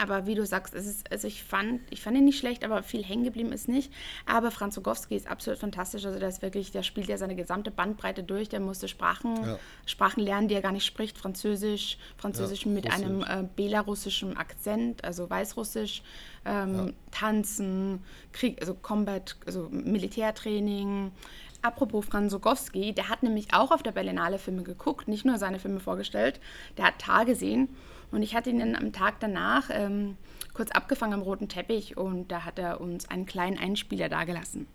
aber wie du sagst, es ist, also ich fand, ich fand ihn nicht schlecht, aber viel hängen geblieben ist nicht. Aber Franz Rogowski ist absolut fantastisch. Also der ist wirklich, der spielt ja seine gesamte Bandbreite durch. Der musste Sprachen, Ja. Sprachen lernen, die er gar nicht spricht. Französisch, Französisch Ja, mit Russisch. einem äh, belarussischen Akzent, also Weißrussisch, ähm, Tanzen, Krieg, also Combat, also Militärtraining. Apropos Franz Rogowski, der hat nämlich auch auf der Berlinale Filme geguckt, nicht nur seine Filme vorgestellt. Der hat Tar gesehen und ich hatte ihn dann am Tag danach ähm, kurz abgefangen am roten Teppich und da hat er uns einen kleinen Einspieler dagelassen.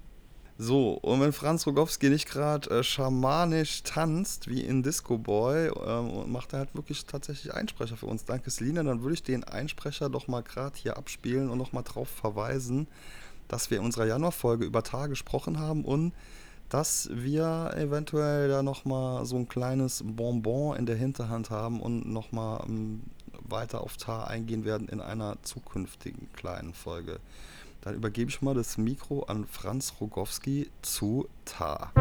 So, und wenn Franz Rogowski nicht gerade äh, schamanisch tanzt, wie in Disco Boy, ähm, und macht er halt wirklich tatsächlich Einsprecher für uns. Danke, Selina. Dann würde ich den Einsprecher doch mal gerade hier abspielen und noch mal drauf verweisen, dass wir in unserer Januarfolge über Tar gesprochen haben und dass wir eventuell da noch mal so ein kleines Bonbon in der Hinterhand haben und noch mal ähm, weiter auf Tar eingehen werden in einer zukünftigen kleinen Folge. Dann übergebe ich mal das Mikro an Franz Rogowski zu Tar.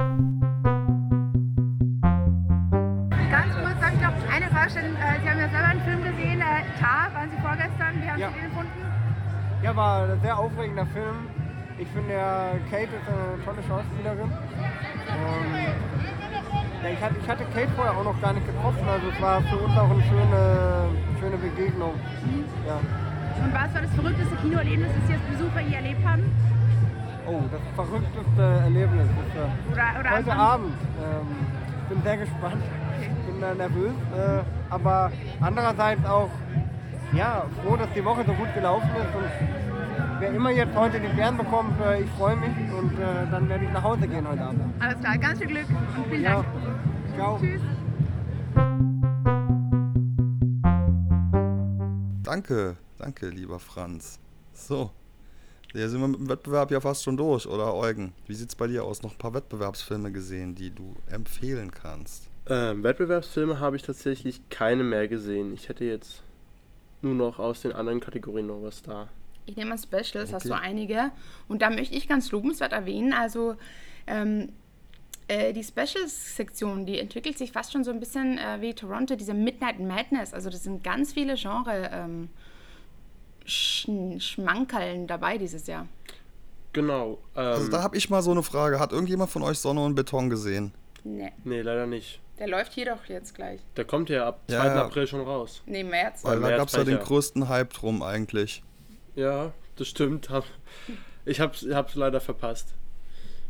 Ganz kurz, darf ich noch eine Frage stellen? Äh, Sie haben ja selber einen Film gesehen, äh, Tar, waren Sie vorgestern. Wie haben Ja. Sie den gefunden? Ja, war ein sehr aufregender Film. Ich finde, der Kate ist eine tolle Schauspielerin. Ähm, ja, ich, hatte, ich hatte Kate vorher auch noch gar nicht getroffen, also es war für uns auch eine schöne, schöne Begegnung. Ja. Und was war das verrückteste Kinoerlebnis, das Sie als Besucher hier erlebt haben? Oh, das verrückteste Erlebnis ist äh, Oder, oder heute Abend. Ähm, ich bin sehr gespannt, bin da nervös, äh, aber andererseits auch ja, froh, dass die Woche so gut gelaufen ist und wer immer jetzt heute den Bären bekommt, äh, ich freue mich und äh, dann werde ich nach Hause gehen heute Abend. Alles klar, ganz viel Glück und vielen Ja, Dank. ciao. Tschüss. Danke, danke, lieber Franz. So, hier sind wir mit dem Wettbewerb ja fast schon durch, oder Eugen? Wie sieht's bei dir aus? Noch ein paar Wettbewerbsfilme gesehen, die du empfehlen kannst? Ähm, Wettbewerbsfilme habe ich tatsächlich keine mehr gesehen. Ich hätte jetzt nur noch aus den anderen Kategorien noch was da. Ich nehme mal Specials, hast Okay. du einige. Und da möchte ich ganz lobenswert erwähnen, also ähm, äh, die Specials-Sektion, die entwickelt sich fast schon so ein bisschen äh, wie Toronto, diese Midnight Madness. Also das sind ganz viele Genre ähm, Sch Schmankerln dabei dieses Jahr. Genau. Ähm, Also da habe ich mal so eine Frage. Hat irgendjemand von euch Sonne und Beton gesehen? Nee, nee, leider nicht. der läuft hier doch jetzt gleich. Der kommt ja ab 2. Ja, ja. April schon raus. Nee, März. Weil da gab es ja den größten Hype drum eigentlich. Ja, das stimmt. Ich hab's, hab's leider verpasst.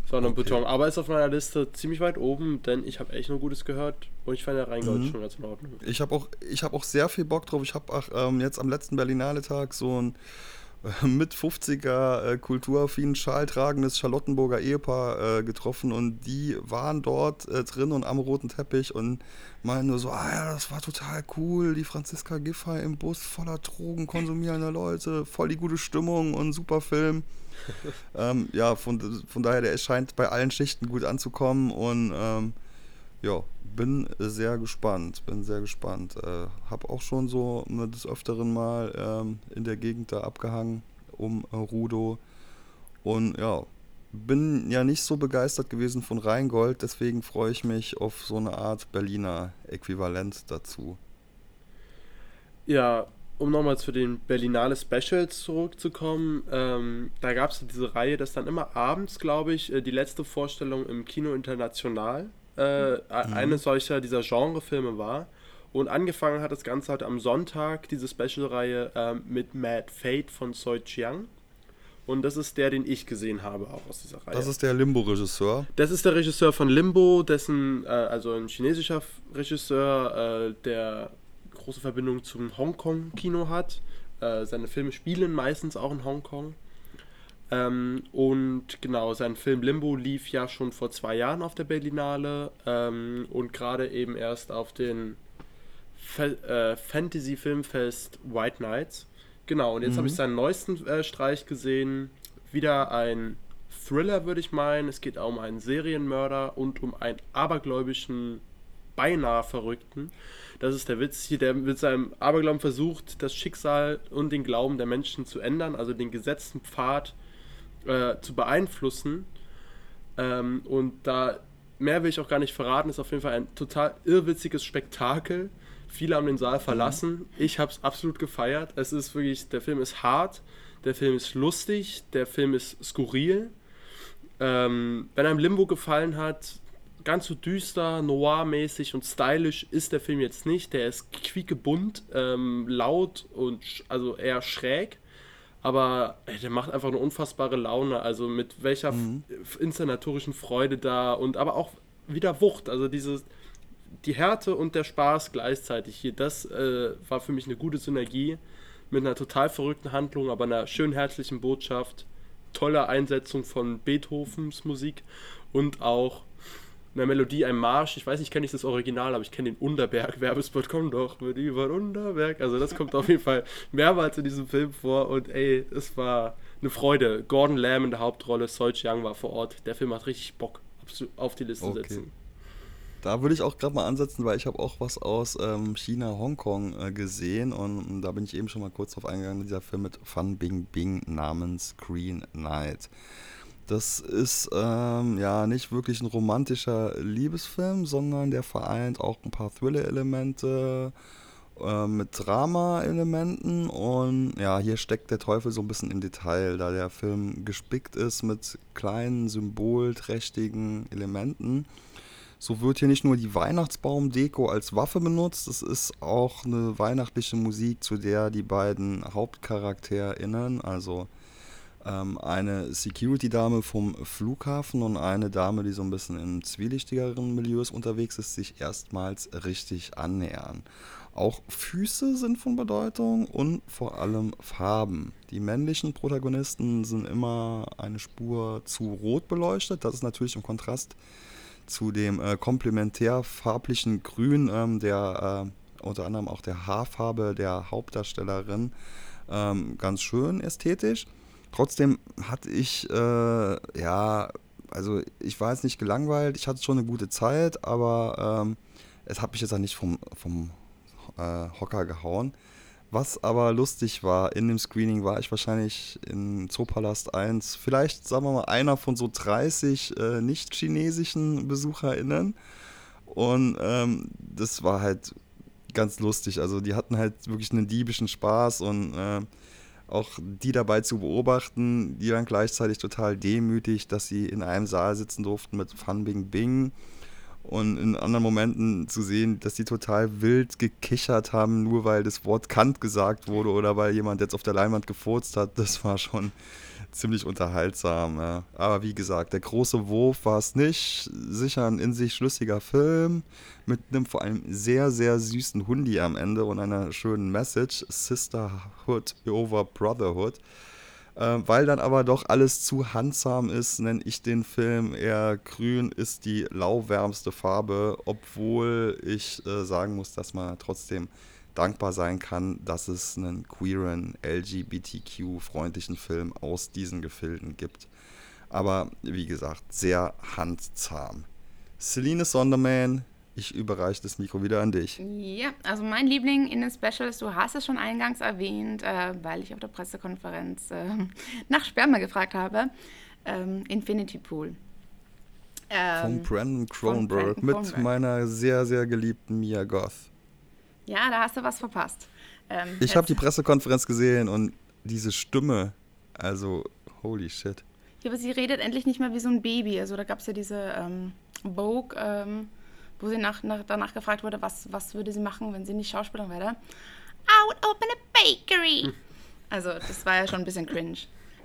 Sonne und Okay. Beton. Aber ist auf meiner Liste ziemlich weit oben, denn ich habe echt nur Gutes gehört. Und ich fand der Rheingold Mhm. schon ganz in Ordnung. Ich habe auch, ich hab auch sehr viel Bock drauf. Ich habe auch ähm, jetzt am letzten Berlinale Tag so ein mit 50er äh, kulturaffinen Schal tragendes Charlottenburger Ehepaar äh, getroffen und die waren dort äh, drin und am roten Teppich und meinen nur so, ah ja, das war total cool, die Franziska Giffey im Bus voller Drogen konsumierender Leute, voll die gute Stimmung und super Film. ähm, ja, von, von daher, der scheint bei allen Schichten gut anzukommen und ähm, ja, bin sehr gespannt, bin sehr gespannt. Äh, hab auch schon so des Öfteren mal ähm, in der Gegend da abgehangen um äh, Rudo und ja, bin ja nicht so begeistert gewesen von Rheingold, deswegen freue ich mich auf so eine Art Berliner Äquivalent dazu. Ja, um nochmal zu den Berlinale Specials zurückzukommen, ähm, da gab es diese Reihe, dass dann immer abends, glaube ich, äh, die letzte Vorstellung im Kino International äh, mhm. eine solcher dieser Genrefilme war. Und angefangen hat das Ganze halt am Sonntag, diese Special-Reihe äh, mit Mad Fate von Soi Chiang. Und das ist der, den ich gesehen habe, auch aus dieser Reihe. Das ist der Limbo-Regisseur. Das ist der Regisseur von Limbo, dessen, äh, also ein chinesischer Regisseur, äh, der große Verbindung zum Hongkong-Kino hat. Äh, seine Filme spielen meistens auch in Hongkong. Ähm, und genau, sein Film Limbo lief ja schon vor zwei Jahren auf der Berlinale ähm, und gerade eben erst auf den Fe äh, Fantasy-Filmfest White Nights. Genau, und jetzt mhm. habe ich seinen neuesten äh, Streich gesehen. Wieder ein Thriller, würde ich meinen. Es geht auch um einen Serienmörder und um einen abergläubischen, beinahe Verrückten. Das ist der Witz hier, der mit seinem Aberglauben versucht, das Schicksal und den Glauben der Menschen zu ändern, also den gesetzten Pfad äh, zu beeinflussen. Ähm, und da mehr will ich auch gar nicht verraten, ist auf jeden Fall ein total irrwitziges Spektakel Viele haben den Saal verlassen. Ich habe es absolut gefeiert. Es ist wirklich, der Film ist hart, der Film ist lustig, der Film ist skurril. Ähm, wenn einem Limbo gefallen hat, ganz so düster, noir-mäßig und stylisch ist der Film jetzt nicht. Der ist quiekgebunt, ähm, laut und also eher schräg. Aber ey, der macht einfach eine unfassbare Laune. Also mit welcher mhm. inszenatorischen Freude da und aber auch wieder Wucht. Also dieses, die Härte und der Spaß gleichzeitig hier, das äh, war für mich eine gute Synergie mit einer total verrückten Handlung, aber einer schön herzlichen Botschaft, toller Einsetzung von Beethovens Musik und auch einer Melodie, einem Marsch. Ich weiß nicht, kenne ich das Original, aber ich kenne den Unterberg-Werbespot. Komm doch mit über Unterberg. Also das kommt auf jeden Fall mehrmals in diesem Film vor und ey, es war eine Freude. Gordon Lamb in der Hauptrolle, Soi Chiang war vor Ort. Der Film hat richtig Bock auf die Liste okay. setzen. Da würde ich auch gerade mal ansetzen, weil ich habe auch was aus ähm, China, Hongkong äh, gesehen und, und, da bin ich eben schon mal kurz drauf eingegangen, dieser Film mit Fan Bing Bing namens Green Knight. Das ist ähm, ja nicht wirklich ein romantischer Liebesfilm, sondern der vereint auch ein paar Thriller-Elemente äh, mit Drama-Elementen. Und ja, hier steckt der Teufel so ein bisschen im Detail, da der Film gespickt ist mit kleinen, symbolträchtigen Elementen. So wird hier nicht nur die Weihnachtsbaumdeko als Waffe benutzt, es ist auch eine weihnachtliche Musik, zu der die beiden HauptcharakterInnen, also ähm, eine Security-Dame vom Flughafen und eine Dame, die so ein bisschen in zwielichtigeren Milieus unterwegs ist, sich erstmals richtig annähern. Auch Füße sind von Bedeutung und vor allem Farben. Die männlichen Protagonisten sind immer eine Spur zu rot beleuchtet. Das ist natürlich im Kontrast zu dem äh, komplementär farblichen Grün, ähm, der äh, unter anderem auch der Haarfarbe der Hauptdarstellerin ähm, ganz schön ästhetisch. Trotzdem hatte ich, äh, ja, also ich war jetzt nicht gelangweilt, ich hatte schon eine gute Zeit, aber ähm, es hat mich jetzt auch nicht vom, vom äh, Hocker gehauen. Was aber lustig war, in dem Screening war ich wahrscheinlich in Zoopalast 1, vielleicht sagen wir mal einer von so 30 äh, nicht-chinesischen BesucherInnen. Und ähm, das war halt ganz lustig. Also die hatten halt wirklich einen diebischen Spaß und äh, auch die dabei zu beobachten, die waren gleichzeitig total demütig, dass sie in einem Saal sitzen durften mit Fan Bing Bing und in anderen Momenten zu sehen, dass die total wild gekichert haben, nur weil das Wort Kant gesagt wurde oder weil jemand jetzt auf der Leinwand gefurzt hat, das war schon ziemlich unterhaltsam. Ja. Aber wie gesagt, der große Wurf war es nicht. Sicher ein in sich schlüssiger Film mit einem vor allem sehr, sehr süßen Hundi am Ende und einer schönen Message: Sisterhood over Brotherhood. Äh, weil dann aber doch alles zu handsam ist, nenne ich den Film eher grün ist die lauwärmste Farbe, obwohl ich äh, sagen muss, dass man trotzdem dankbar sein kann, dass es einen queeren, LGBTQ-freundlichen Film aus diesen Gefilden gibt. Aber wie gesagt, sehr handzahm. Celine Sonderman, ich überreiche das Mikro wieder an dich. Ja, also mein Liebling in den Specials, du hast es schon eingangs erwähnt, äh, weil ich auf der Pressekonferenz äh, nach Sperma gefragt habe. Ähm, Infinity Pool. Ähm, von Brandon Cronenberg mit meiner sehr, sehr geliebten Mia Goth. Ja, da hast du was verpasst. Ähm, Ich habe die Pressekonferenz gesehen und diese Stimme, also holy shit. Ja, aber sie redet endlich nicht mehr wie so ein Baby. Also da gab es ja diese ähm, Vogue, ähm, wo sie nach, nach, danach gefragt wurde, was, was würde sie machen, wenn sie nicht Schauspielerin wäre. I would open a bakery. Also das war ja schon ein bisschen cringe.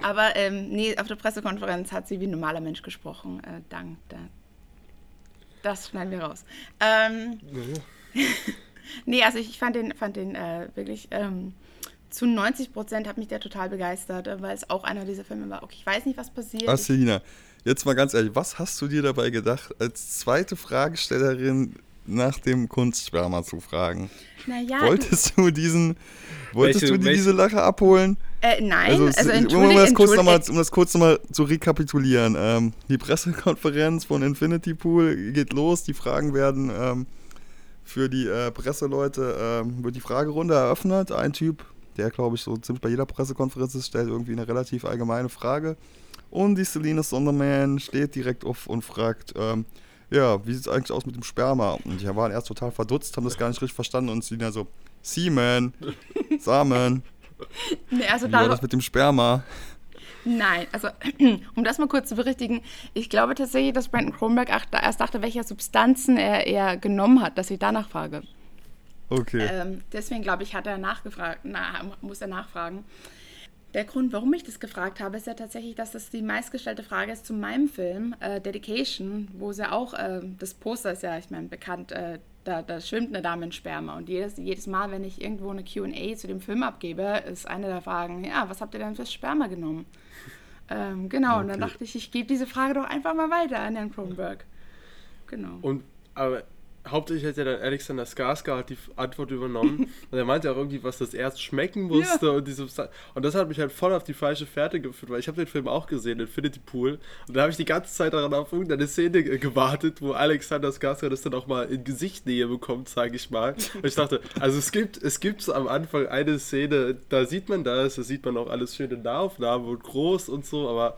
Aber ähm, nee, auf der Pressekonferenz hat sie wie ein normaler Mensch gesprochen. Äh, dank, da, das schneiden wir raus. Ähm, nee, also ich fand den, fand den äh, wirklich ähm, zu 90 Prozent hat mich der total begeistert, äh, weil es auch einer dieser Filme war. Okay, ich weiß nicht, was passiert. Selina, jetzt mal ganz ehrlich, was hast du dir dabei gedacht, als zweite Fragestellerin nach dem Kunstsperma zu fragen? naja, Wolltest du diesen, wolltest Welche- du dir diese Lache abholen? du, äh, nein, Also, also, um, entschuldige, das kurz noch mal, entschuldige, um das kurz nochmal zu rekapitulieren. Ähm, die Pressekonferenz von Infinity Pool geht los. Die Fragen werden ähm, für die äh, Presseleute, ähm, wird die Fragerunde eröffnet. Ein Typ, der glaube ich so ziemlich bei jeder Pressekonferenz ist, stellt irgendwie eine relativ allgemeine Frage. Und die Selina Sonderman steht direkt auf und fragt, ähm, ja, wie sieht es eigentlich aus mit dem Sperma? Und die waren erst total verdutzt, haben das gar nicht richtig verstanden und Selina so, Semen, Samen. nee, also Wie war da, das mit dem Sperma? Nein, also um das mal kurz zu berichtigen, ich glaube tatsächlich, dass Brandon Cronenberg ach- erst dachte, welche Substanzen er, er genommen hat, dass ich danach frage. Okay. Ähm, deswegen glaube ich, hat er nachgefragt, na, muss er nachfragen. Der Grund, warum ich das gefragt habe, ist ja tatsächlich, dass das die meistgestellte Frage ist zu meinem Film, äh, Dedication, wo sie auch, äh, das Poster ist ja, ich meine, bekannt, äh, da, da schwimmt eine Dame in Sperma. Und jedes, jedes Mal, wenn ich irgendwo eine QA zu dem Film abgebe, ist eine der Fragen, ja, was habt ihr denn fürs Sperma genommen? Ähm, genau, und dann Okay. dachte ich, ich gebe diese Frage doch einfach mal weiter an Herrn Cronenberg. Genau. Und aber hauptsächlich hat ja dann Alexander Skarsgård die Antwort übernommen. und er meinte auch irgendwie, was das erst schmecken musste und die Substanz. Und das hat mich halt voll auf die falsche Fährte geführt, weil ich habe den Film auch gesehen, Infinity Pool. Und da habe ich die ganze Zeit daran auf irgendeine Szene ge- gewartet, wo Alexander Skarsgård das dann auch mal in Gesichtnähe bekommt, sage ich mal. Und ich dachte, also es gibt, es gibt am Anfang eine Szene, da sieht man das, da sieht man auch alles schön in Nahaufnahme und groß und so, aber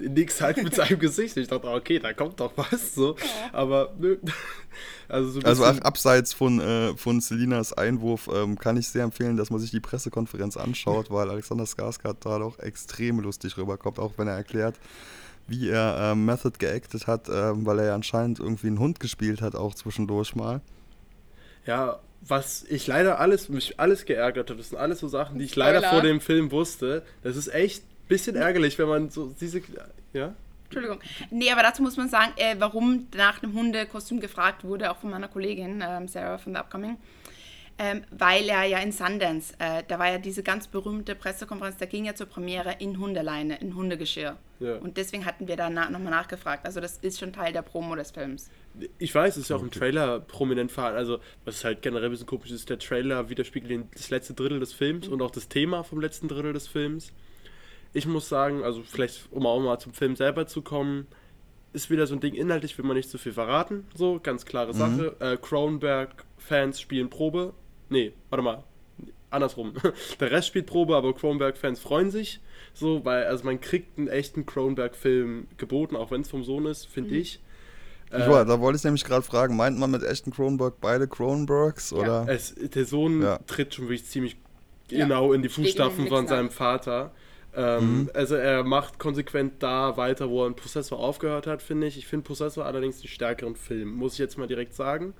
nix halt mit seinem Gesicht. Ich dachte, okay, da kommt doch was so. Aber nö. Also, so Also abseits von, äh, von Selinas Einwurf ähm, kann ich sehr empfehlen, dass man sich die Pressekonferenz anschaut, weil Alexander Skarsgård da doch extrem lustig rüberkommt, auch wenn er erklärt, wie er ähm, Method geactet hat, ähm, weil er ja anscheinend irgendwie einen Hund gespielt hat, auch zwischendurch mal. Ja, was ich leider alles, mich alles geärgert hat, das sind alles so Sachen, die ich leider Spoiler. vor dem Film wusste. Das ist echt bisschen ärgerlich, wenn man so diese. Ja? Entschuldigung. Nee, aber dazu muss man sagen, äh, warum nach einem Hundekostüm gefragt wurde, auch von meiner Kollegin ähm, Sarah von The Upcoming. Ähm, weil er ja in Sundance, äh, da war ja diese ganz berühmte Pressekonferenz, da ging ja zur Premiere in Hundeleine, in Hundegeschirr. Ja. Und deswegen hatten wir da na nochmal nachgefragt. Also das ist schon Teil der Promo des Films. Ich weiß, es ist ja auch im Trailer prominent verhandelt. Also, was halt generell ein bisschen komisch ist, der Trailer widerspiegelt das letzte Drittel des Films und auch das Thema vom letzten Drittel des Films. Ich muss sagen, also vielleicht, um auch mal zum Film selber zu kommen, ist wieder so ein Ding, inhaltlich will man nicht zu viel verraten. So, ganz klare Sache. Äh, Cronenberg-Fans spielen Probe. Nee, warte mal. Andersrum. Der Rest spielt Probe, aber Cronenberg-Fans freuen sich. So, weil, also man kriegt einen echten Cronenberg-Film geboten, auch wenn es vom Sohn ist, finde ich. Ich war, da wollte ich nämlich gerade fragen, meint man mit echten Cronenberg beide Cronenbergs? Oder? Es, der Sohn Ja. tritt schon wirklich ziemlich Ja. genau in die Fußstapfen von seinem Vater. Ähm, Also er macht konsequent da weiter, wo er in Possessor aufgehört hat, finde ich. Ich finde Possessor allerdings den stärkeren Film, muss ich jetzt mal direkt sagen.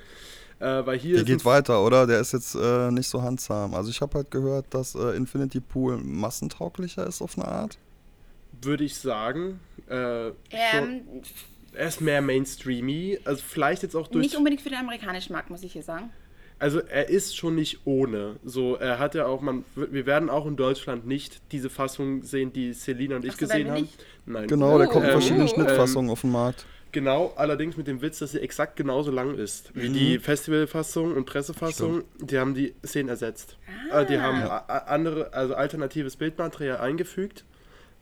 Äh, weil hier Der geht weiter, oder? Der ist jetzt äh, nicht so handsam. Also ich habe halt gehört, dass äh, Infinity Pool massentauglicher ist auf eine Art. würde ich sagen. Äh, Ähm, er ist mehr mainstreamy, also vielleicht jetzt auch durch. nicht unbedingt für den amerikanischen Markt, muss ich hier sagen. Also er ist schon nicht ohne. So, er hat ja auch, man, wir werden auch in Deutschland nicht diese Fassung sehen, die Selina und ich Ach gesehen haben. nicht? Nein. Genau, der Oh. kommt in Ähm, verschiedenen ähm, Schnittfassungen auf den Markt. Genau, allerdings mit dem Witz, dass sie exakt genauso lang ist wie die Festivalfassung und Pressefassung. Die haben die Szenen ersetzt. Äh, die haben andere, also alternatives Bildmaterial eingefügt.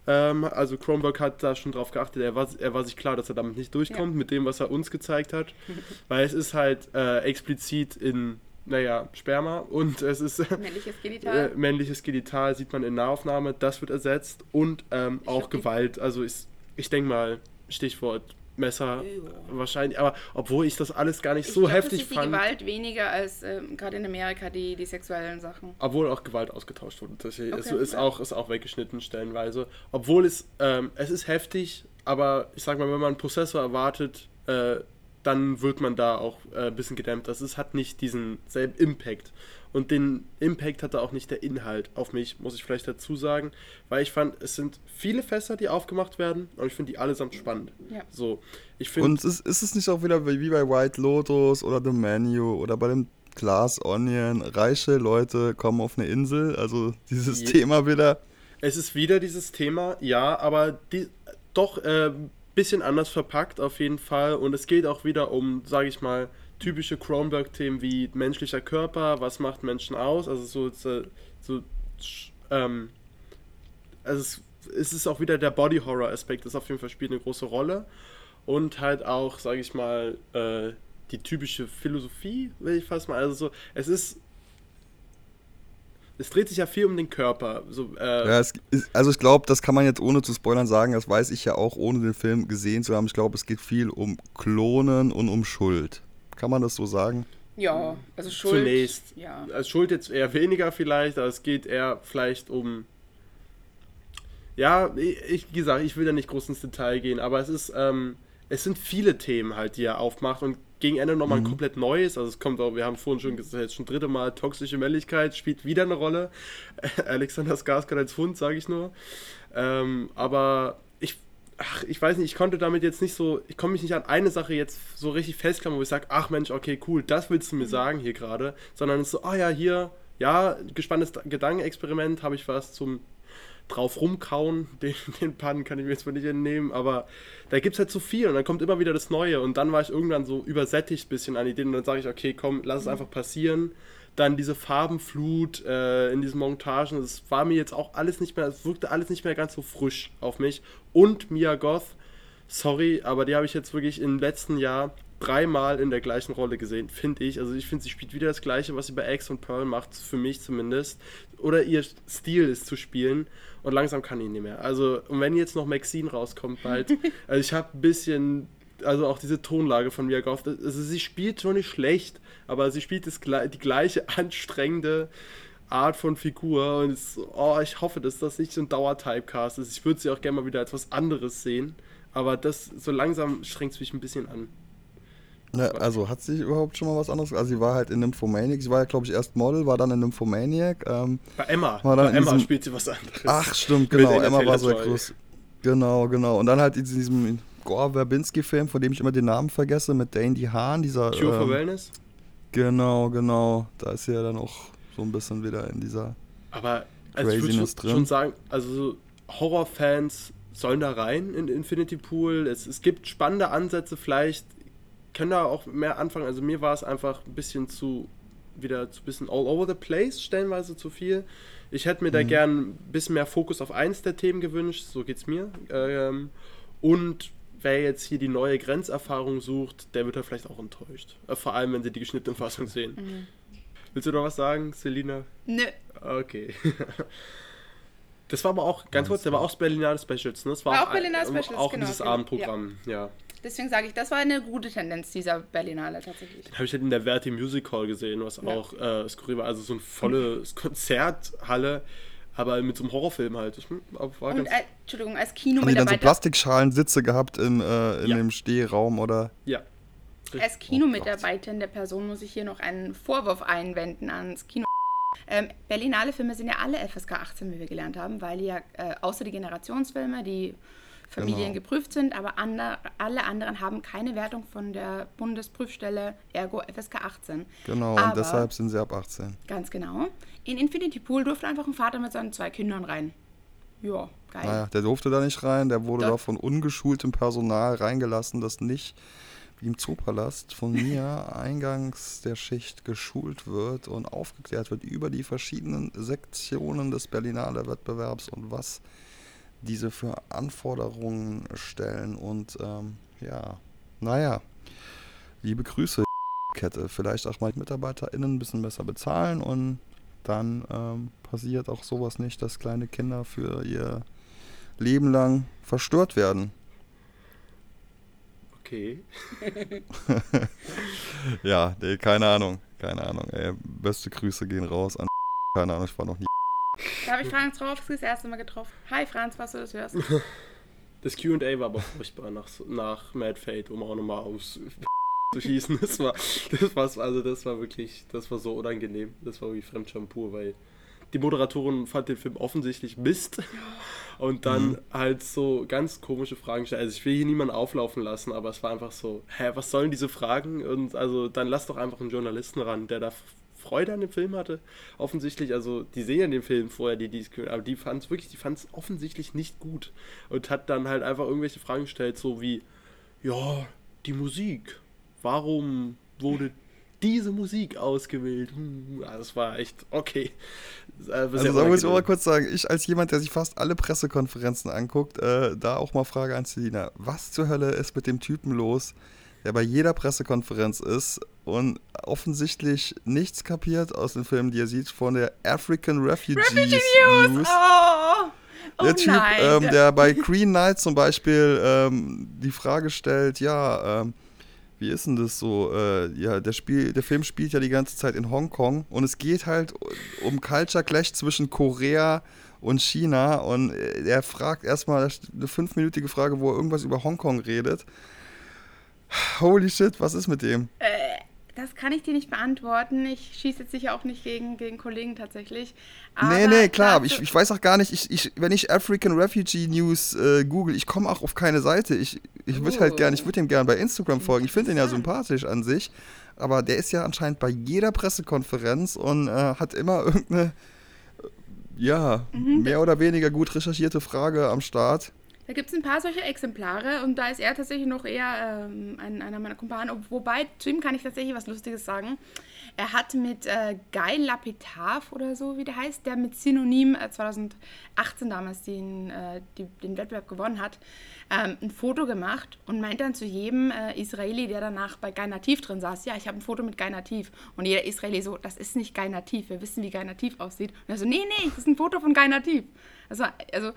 Ähm, also Chromberg hat da schon drauf geachtet. Er war, er war sich klar, dass er damit nicht durchkommt mit dem, was er uns gezeigt hat, weil es ist halt äh, explizit in, naja, Sperma und es ist Männliches äh, Genital. männliches Genital sieht man in Nahaufnahme, das wird ersetzt und ähm, auch. Gewalt. Also ist, ich denke mal, Stichwort Messer Ja. wahrscheinlich, aber obwohl ich das alles gar nicht Ich so glaub, heftig das ist die fand, Gewalt weniger als ähm, gerade in Amerika die, die sexuellen Sachen. obwohl auch Gewalt ausgetauscht wurde. Das ist, Okay, ist, ja. auch, ist auch weggeschnitten stellenweise. Obwohl es, ähm, es ist heftig, aber ich sag mal, wenn man einen Prozessor erwartet, äh, dann wird man da auch äh, ein bisschen gedämmt. Das ist, hat nicht diesen selben Impact. Und den Impact hatte auch nicht der Inhalt auf mich, muss ich vielleicht dazu sagen, weil ich fand, es sind viele Fässer, die aufgemacht werden, und ich finde die allesamt spannend. Ja. So, ich finde, Und ist, ist es nicht auch wieder wie bei White Lotus oder The Menu oder bei dem Glass Onion? Reiche Leute kommen auf eine Insel, also dieses Je- Thema wieder. Es ist wieder dieses Thema, ja, aber die, doch äh, bisschen anders verpackt auf jeden Fall. Und es geht auch wieder um, sage ich mal, typische Cronenberg-Themen wie menschlicher Körper, was macht Menschen aus, also so, so, so ähm, also es, es ist auch wieder der Body-Horror-Aspekt, das auf jeden Fall spielt eine große Rolle. Und halt auch, sage ich mal, äh, die typische Philosophie, will ich fast mal, also so, es ist es dreht sich ja viel um den Körper. So, äh, Ja, ist, also ich glaube, das kann man jetzt ohne zu spoilern sagen, das weiß ich ja auch, ohne den Film gesehen zu haben. Ich glaube, es geht viel um Klonen und um Schuld. Kann man das so sagen? Ja, also Schuld. Zunächst. Ja. Als Schuld jetzt eher weniger vielleicht, aber es geht eher vielleicht um. Ja, ich, wie gesagt, ich will da nicht groß ins Detail gehen, aber es ist, ähm, es sind viele Themen halt, die er aufmacht und gegen Ende nochmal ein komplett neues. Also es kommt auch, wir haben vorhin schon gesagt, jetzt schon dritte Mal toxische Männlichkeit spielt wieder eine Rolle. Alexander Skarsgård als Hund, sage ich nur. Ähm, aber ach, ich weiß nicht, ich konnte damit jetzt nicht so, ich komme mich nicht an eine Sache jetzt so richtig festklammern, wo ich sage, ach Mensch, okay, cool, das willst du mir sagen hier gerade, sondern es ist so, ah ja, hier, ja, gespanntes Gedankenexperiment, habe ich was zum drauf rumkauen, den, den Pannen kann ich mir jetzt mal nicht entnehmen, aber da gibt es halt so viel und dann kommt immer wieder das Neue und dann war ich irgendwann so übersättigt ein bisschen an Ideen und dann sage ich, okay, komm, lass es einfach passieren. Dann diese Farbenflut äh, in diesen Montagen, das war mir jetzt auch alles nicht mehr, es wirkte alles nicht mehr ganz so frisch auf mich. Und Mia Goth, sorry, aber die habe ich jetzt wirklich im letzten Jahr dreimal in der gleichen Rolle gesehen, finde ich. Also ich finde, sie spielt wieder das Gleiche, was sie bei X und Pearl macht, für mich zumindest. Oder ihr Stil ist zu spielen und langsam kann ich nicht mehr. Also, und wenn jetzt noch Maxine rauskommt bald, also ich habe ein bisschen, also auch diese Tonlage von Mia Goth, also sie spielt schon nicht schlecht, aber sie spielt das, die gleiche anstrengende Art von Figur und es, oh, ich hoffe, dass das nicht so ein Dauer-Typecast ist. Ich würde sie auch gerne mal wieder als was anderes sehen, aber das, so langsam strengt es mich ein bisschen an. Ne, also hat sie überhaupt schon mal was anderes? Also sie war halt in Nymphomaniac, sie war ja glaube ich erst Model, war dann in Nymphomaniac. Ähm, Bei Emma, War dann bei Emma diesem- spielt sie was anderes. ach stimmt, genau, Emma war so groß. Genau, genau. Und dann halt in diesem Gore Verbinski-Film, von dem ich immer den Namen vergesse, mit Dane DeHaan, dieser. Cure for ähm, Wellness? Genau, genau. Da ist sie ja dann auch so ein bisschen wieder in dieser. Aber also ich würde schon, Craziness schon sagen, also so Horrorfans sollen da rein in Infinity Pool. Es, es gibt spannende Ansätze, vielleicht können da auch mehr anfangen. Also mir war es einfach ein bisschen zu, wieder zu bisschen all over the place, stellenweise zu viel. Ich hätte mir da gern ein bisschen mehr Fokus auf eins der Themen gewünscht, so geht's mir. Ähm, und wer jetzt hier die neue Grenzerfahrung sucht, der wird da vielleicht auch enttäuscht. Äh, vor allem, wenn sie die geschnittene Fassung sehen. Willst du noch was sagen, Selina? Nö. Okay. Das war aber auch, ganz kurz, der war auch Berlinale Specials, ne? Das War auch ein- Berlinale Specials, Auch genau, dieses genau, Abendprogramm, ja. Deswegen sage ich, das war eine gute Tendenz dieser Berlinale tatsächlich. Habe ich halt in der Verti Music Hall gesehen, was auch äh, skurril war. Also so eine volle Konzerthalle, aber mit so einem Horrorfilm halt. Das war Und, äh, Entschuldigung, als Haben die dann so Plastikschalen-Sitze gehabt in, äh, in Ja. dem Stehraum oder. ja. als Kinomitarbeiterin der Person muss ich hier noch einen Vorwurf einwenden ans Kino. Ähm, Berlinale Filme sind ja alle FSK 18, wie wir gelernt haben, weil die ja äh, außer die Generationsfilme, die Familien Genau. geprüft sind, aber ander, alle anderen haben keine Wertung von der Bundesprüfstelle, ergo FSK 18. Genau, Aber- und deshalb sind sie ab 18. Ganz genau. In Infinity Pool durfte einfach ein Vater mit seinen zwei Kindern rein. Ja, geil. Naja, der durfte da nicht rein, der wurde Doch. da von ungeschultem Personal reingelassen, das nicht wie im Zoopalast von mir eingangs der Schicht geschult wird und aufgeklärt wird über die verschiedenen Sektionen des Berlinale Wettbewerbs und was diese für Anforderungen stellen. Und ähm, ja, naja, liebe Grüße, Kette. Vielleicht auch mal die MitarbeiterInnen ein bisschen besser bezahlen und dann ähm, passiert auch sowas nicht, dass kleine Kinder für ihr Leben lang verstört werden. Okay. Ja, nee, keine Ahnung. Keine Ahnung. Ey, beste Grüße gehen raus an keine Ahnung, ich war noch nie. Da habe ich Franz Trowowski das erste Mal getroffen. Hi Franz, was du das hörst. Das QA war aber furchtbar nach, nach Mad Fate, um auch nochmal aus zu schießen. Das war, das war, also das war wirklich, das war so unangenehm. Das war wie Fremdscham pur, weil die Moderatorin fand den Film offensichtlich Mist und dann halt so ganz komische Fragen stellen. Also ich will hier niemanden auflaufen lassen, aber es war einfach so, hä, was sollen diese Fragen? Und also dann lass doch einfach einen Journalisten ran, der da Freude an dem Film hatte. Offensichtlich, also die sehen ja den Film vorher, die dies aber die fand es wirklich, die fand es offensichtlich nicht gut und hat dann halt einfach irgendwelche Fragen gestellt, so wie, ja, die Musik, warum wurde diese Musik ausgewählt? Hm, Das war echt okay. Äh, Also da muss ich mal kurz sagen, ich als jemand, der sich fast alle Pressekonferenzen anguckt, äh, da auch mal Frage an Selina. Was zur Hölle ist mit dem Typen los, der bei jeder Pressekonferenz ist und offensichtlich nichts kapiert aus den Filmen, die er sieht, von der African Refugees News. Oh, oh der Typ, nein. ähm, der bei Green Knight zum Beispiel ähm, die Frage stellt, ja, ähm, wie ist denn das so? Äh, ja, der, Spiel, der Film spielt ja die ganze Zeit in Hongkong und es geht halt um Culture Clash zwischen Korea und China und äh, er fragt erstmal eine fünfminütige Frage, wo er irgendwas über Hongkong redet. Holy shit, was ist mit dem? Das kann ich dir nicht beantworten. Ich schieße jetzt sicher auch nicht gegen, gegen Kollegen tatsächlich. nee, Aber nee, klar, aber dazu- ich, ich weiß auch gar nicht, ich, ich, wenn ich African Refugee News äh, google, ich komme auch auf keine Seite. Ich, ich würde halt Oh. gern, ich würde ihm gern bei Instagram folgen. Ich finde ihn ja sympathisch an sich, aber der ist ja anscheinend bei jeder Pressekonferenz und äh, hat immer irgendeine, ja, Mhm. mehr oder weniger gut recherchierte Frage am Start. Da gibt es ein paar solche Exemplare und da ist er tatsächlich noch eher ähm, ein, einer meiner Kumpanen. Ob- Wobei, zu ihm kann ich tatsächlich was Lustiges sagen. Er hat mit äh, Guy Lapitav oder so, wie der heißt, der mit Synonym äh, 2018 damals den, äh, die, den Wettbewerb gewonnen hat, ähm, ein Foto gemacht und meint dann zu jedem äh, Israeli, der danach bei Guy Nativ drin saß, ja, ich habe ein Foto mit Guy Nativ. Und jeder Israeli so, das ist nicht Guy Nativ, wir wissen, wie Guy Nativ aussieht. Und er so, nee, nee, das ist ein Foto von Guy Nativ. Also, also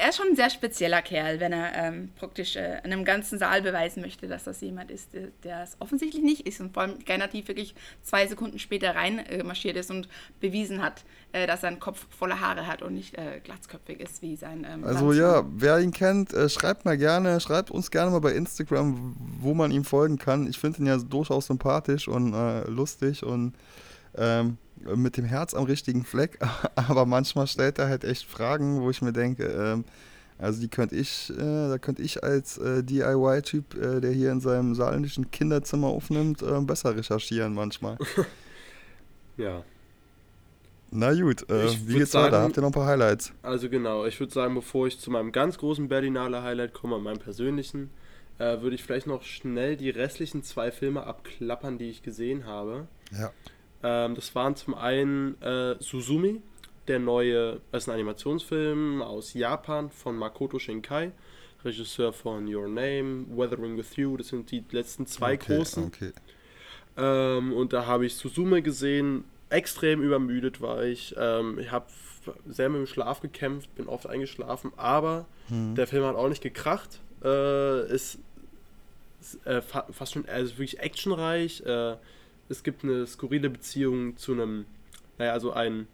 er ist schon ein sehr spezieller Kerl, wenn er ähm, praktisch äh, einem ganzen Saal beweisen möchte, dass das jemand ist, der- es offensichtlich nicht ist und vor allem Gainativ wirklich zwei Sekunden später rein äh, marschiert ist und bewiesen hat, äh, dass sein Kopf voller Haare hat und nicht äh, glatzköpfig ist wie sein ähm, Also Landsmann. ja, wer ihn kennt, äh, schreibt mal gerne, schreibt uns gerne mal bei Instagram, wo man ihm folgen kann. Ich finde ihn ja durchaus sympathisch und äh, lustig und ähm, mit dem Herz am richtigen Fleck. Aber manchmal stellt er halt echt Fragen, wo ich mir denke, ähm, also die könnte ich, äh, da könnte ich als äh, DIY-Typ, äh, der hier in seinem saarländischen Kinderzimmer aufnimmt, äh, besser recherchieren manchmal. Ja. Na gut, äh, wie geht's weiter? sagen- Habt ihr noch ein paar Highlights? Also genau, ich würde sagen, bevor ich zu meinem ganz großen Berlinale Highlight komme, meinem persönlichen, äh, würde ich vielleicht noch schnell die restlichen zwei Filme abklappern, die ich gesehen habe. Ja. Ähm, das waren zum einen äh, Suzumi, der neue, das ist ein Animationsfilm aus Japan von Makoto Shinkai, Regisseur von Your Name, Weathering with You, das sind die letzten zwei okay, großen. Okay. Ähm, und da habe ich Suzume gesehen. Extrem übermüdet war ich. Ähm, ich habe sehr mit dem Schlaf gekämpft, bin oft eingeschlafen, aber der Film hat auch nicht gekracht. Äh, ist ist, äh, fa fast schon also wirklich actionreich. Äh, es gibt eine skurrile Beziehung zu einem, naja, also ein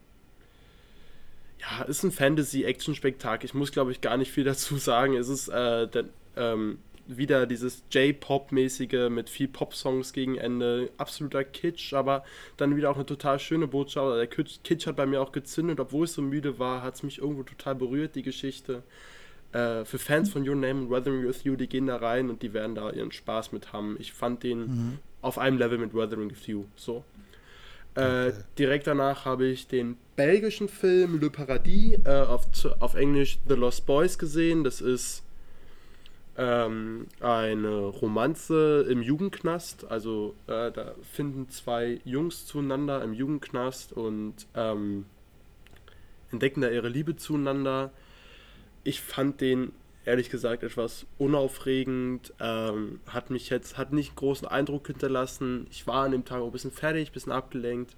ja, ist ein Fantasy-Action-Spektakel. Ich muss, glaube ich, gar nicht viel dazu sagen. Es ist äh, der, ähm, wieder dieses J-Pop-mäßige mit viel Pop-Songs gegen Ende. Absoluter Kitsch, aber dann wieder auch eine total schöne Botschaft. Der Kitsch, hat bei mir auch gezündet, obwohl ich so müde war, hat es mich irgendwo total berührt, die Geschichte. äh, für Fans von Your Name and Weathering With You, die gehen da rein und die werden da ihren Spaß mit haben. Ich fand den Mhm. Auf einem Level mit Weathering With You. So. Äh, direkt danach habe ich den belgischen Film Le Paradis äh, auf, auf Englisch The Lost Boys gesehen. Das ist ähm, eine Romanze im Jugendknast. Also äh, da finden zwei Jungs zueinander im Jugendknast und ähm, entdecken da ihre Liebe zueinander. Ich fand den ehrlich gesagt etwas unaufregend, ähm, hat mich jetzt, hat nicht einen großen Eindruck hinterlassen. Ich war an dem Tag auch ein bisschen fertig, ein bisschen abgelenkt,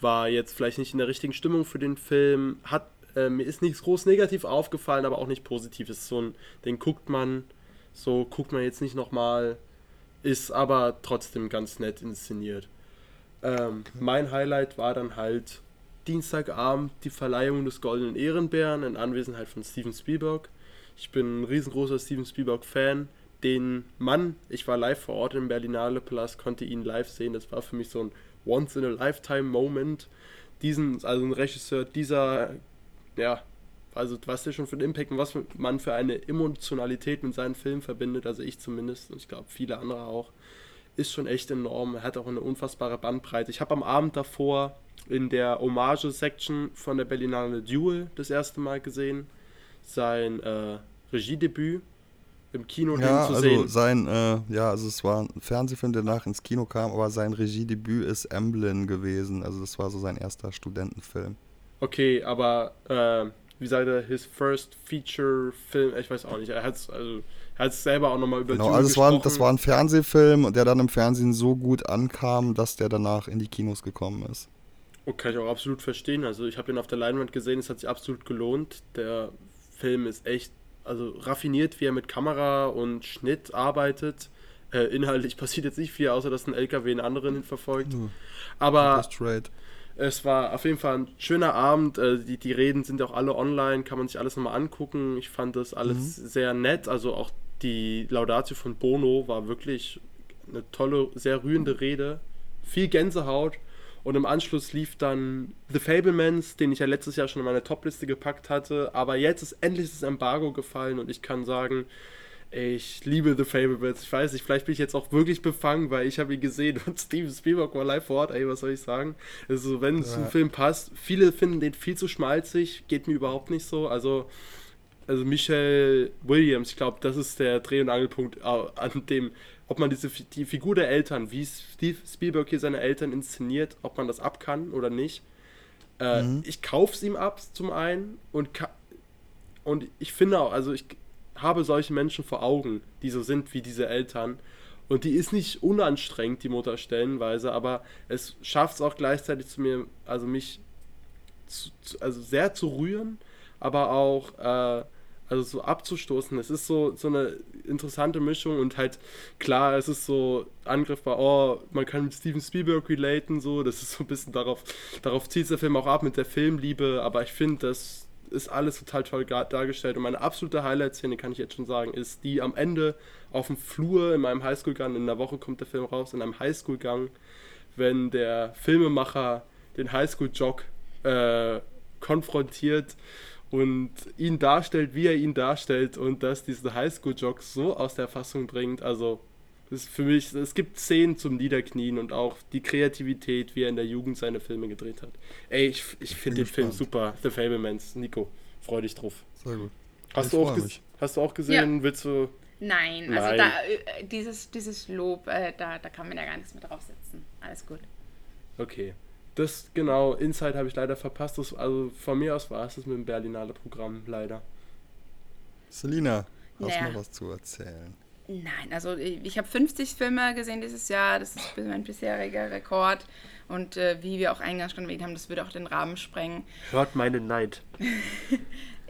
war jetzt vielleicht nicht in der richtigen Stimmung für den Film, hat, äh, mir ist nichts groß negativ aufgefallen, aber auch nicht positiv. Es ist so ein, den guckt man, so guckt man jetzt nicht nochmal, ist aber trotzdem ganz nett inszeniert. Ähm, mein Highlight war dann halt Dienstagabend die Verleihung des Goldenen Ehrenbären in Anwesenheit von Steven Spielberg. Ich bin ein riesengroßer Steven Spielberg-Fan. Den Mann, ich war live vor Ort im Berlinale Palast, konnte ihn live sehen. Das war für mich so ein Once-in-a-Lifetime-Moment. Diesen, also ein Regisseur dieser, ja, also was der schon für einen Impact und was man für eine Emotionalität mit seinen Filmen verbindet, also ich zumindest und ich glaube viele andere auch, ist schon echt enorm. Er hat auch eine unfassbare Bandbreite. Ich habe am Abend davor in der Hommage-Section von der Berlinale Duel das erste Mal gesehen. Sein äh, Regiedebüt im Kino Ja, zu also sehen. sein, äh, ja, also es war ein Fernsehfilm, der nach ins Kino kam, aber sein Regiedebüt ist Emblem gewesen. Also das war so sein erster Studentenfilm. Okay, aber äh, wie sagt er, his first feature Film, ich weiß auch nicht, er hat es also, er hat's selber auch nochmal über Genau, also es war, das war ein Fernsehfilm, der dann im Fernsehen so gut ankam, dass der danach in die Kinos gekommen ist. Oh, kann ich auch absolut verstehen. Also ich habe ihn auf der Leinwand gesehen, es hat sich absolut gelohnt. Der Film ist echt, also raffiniert, wie er mit Kamera und Schnitt arbeitet. Äh, inhaltlich passiert jetzt nicht viel, außer dass ein LKW einen anderen hin verfolgt. Aber es war auf jeden Fall ein schöner Abend. Äh, die, die Reden sind auch alle online, kann man sich alles nochmal angucken. Ich fand das alles sehr nett. Also auch die Laudatio von Bono war wirklich eine tolle, sehr rührende Rede. Viel Gänsehaut. Und im Anschluss lief dann The Fablemans, den ich ja letztes Jahr schon in meine Topliste gepackt hatte. Aber jetzt ist endlich das Embargo gefallen und ich kann sagen, ich liebe The Fablemans. Ich weiß nicht, vielleicht bin ich jetzt auch wirklich befangen, weil ich habe ihn gesehen und Steven Spielberg war live vor Ort. Ey, was soll ich sagen? Also, wenn es zum Film passt, viele finden den viel zu schmalzig, geht mir überhaupt nicht so. Also, also Michelle Williams, ich glaube, das ist der Dreh- und Angelpunkt, äh, an dem, ob man diese die Figur der Eltern, wie Steve Spielberg hier seine Eltern inszeniert, ob man das ab kann oder nicht. Äh, Ich kaufe es ihm ab, zum einen, und, und ich finde auch, also ich habe solche Menschen vor Augen, die so sind wie diese Eltern. Und die ist nicht unanstrengend, die Mutter stellenweise, aber es schafft es auch gleichzeitig zu mir, also mich zu, zu, also sehr zu rühren, aber auch äh, also so abzustoßen. Es ist so, so eine interessante Mischung und halt klar, es ist so angriffbar, oh, man kann mit Steven Spielberg relaten, so, das ist so ein bisschen darauf, darauf zielt der Film auch ab mit der Filmliebe, aber ich finde, das ist alles total toll dargestellt und meine absolute Highlight-Szene, kann ich jetzt schon sagen, ist die am Ende auf dem Flur in meinem Highschool-Gang, in der Woche kommt der Film raus, in einem Highschool-Gang, wenn der Filmemacher den Highschool-Jock äh, konfrontiert und ihn darstellt, wie er ihn darstellt und dass diesen Highschool-Jock so aus der Fassung bringt. Also, das ist für mich, es gibt Szenen zum Niederknien und auch die Kreativität, wie er in der Jugend seine Filme gedreht hat. Ey, ich, ich finde den Film gespannt. super. The Fablemans. Nico, freu dich drauf. Sehr gut. Hast, du auch, hast du auch gesehen? Willst du. Nein, also Nein. Da, äh, dieses, dieses Lob, äh, da, da kann man ja gar nichts mehr draufsetzen. Alles gut. Okay. Das, genau, Inside habe ich leider verpasst. Das, also von mir aus war es das mit dem Berlinale Programm, leider. Selina, hast Naja. du noch was zu erzählen? Nein, also ich, ich habe 50 Filme gesehen dieses Jahr. Das ist mein bisheriger Rekord. Und äh, wie wir auch eingangs schon erwähnt haben, das würde auch den Rahmen sprengen. Hört meine Neid.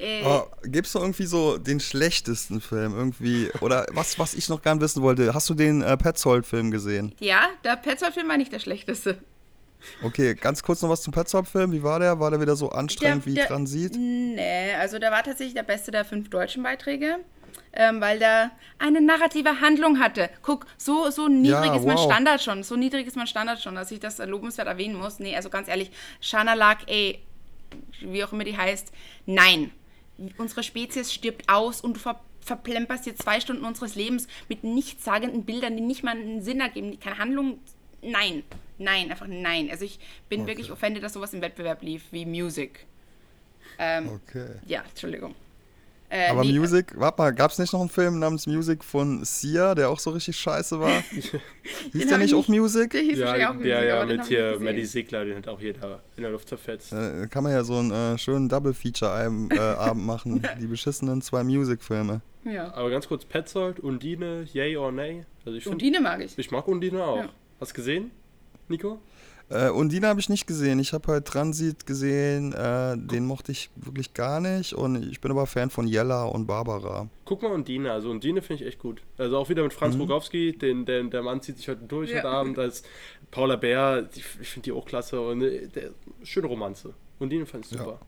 Äh, Oh, gibst du irgendwie so den schlechtesten Film irgendwie? Oder was, was ich noch gern wissen wollte, hast du den äh, Petzold-Film gesehen? Ja, der Petzold-Film war nicht der schlechteste. Okay, ganz kurz noch was zum Petzold-Film. Wie war der? War der wieder so anstrengend Der- wie der- Transit? Nee, also der war tatsächlich der beste der fünf deutschen Beiträge, ähm, weil der eine narrative Handlung hatte. Guck, so, so niedrig Ja, ist mein wow. Standard schon, so niedrig ist mein Standard schon, dass ich das lobenswert erwähnen muss. Nee, also ganz ehrlich, Shana Lark, ey, wie auch immer die heißt, nein. unsere Spezies stirbt aus und du ver verplemperst dir zwei Stunden unseres Lebens mit nichtssagenden Bildern, die nicht mal einen Sinn ergeben, die keine Handlung. Nein, nein, einfach nein. Also ich bin Okay. wirklich offended, dass sowas im Wettbewerb lief, wie Music. Ähm, Okay. Ja, Entschuldigung. Äh, Aber nee, Music, warte mal, gab es nicht noch einen Film namens Music von Sia, der auch so richtig scheiße war? Hieß Den der nicht ich auch Music? Der hieß Ja, wahrscheinlich auch ja, Music, ja, den mit hier Maddie. Sigler, den hat auch jeder in der Luft zerfetzt. Äh, kann man ja so einen äh, schönen Double-Feature-Abend äh, Abend machen. Die beschissenen zwei Music-Filme. Ja. Aber ganz kurz, Petzold, Undine, yay or nay? Also ich, Und find, Undine mag ich. ich mag Undine auch. Ja. Hast du gesehen, Nico? Äh, Undine habe ich nicht gesehen. Ich habe halt Transit gesehen. Äh, den mochte ich wirklich gar nicht. Und ich bin aber Fan von Jella und Barbara. Guck mal Undine, also Undine finde ich echt gut. Also auch wieder mit Franz Mhm. Rogowski, den, der, der Mann zieht sich heute durch Ja. heute Abend als Paula Bär, die, ich finde die auch klasse und äh, der, schöne Romanze. Undine fand ich Ja. super.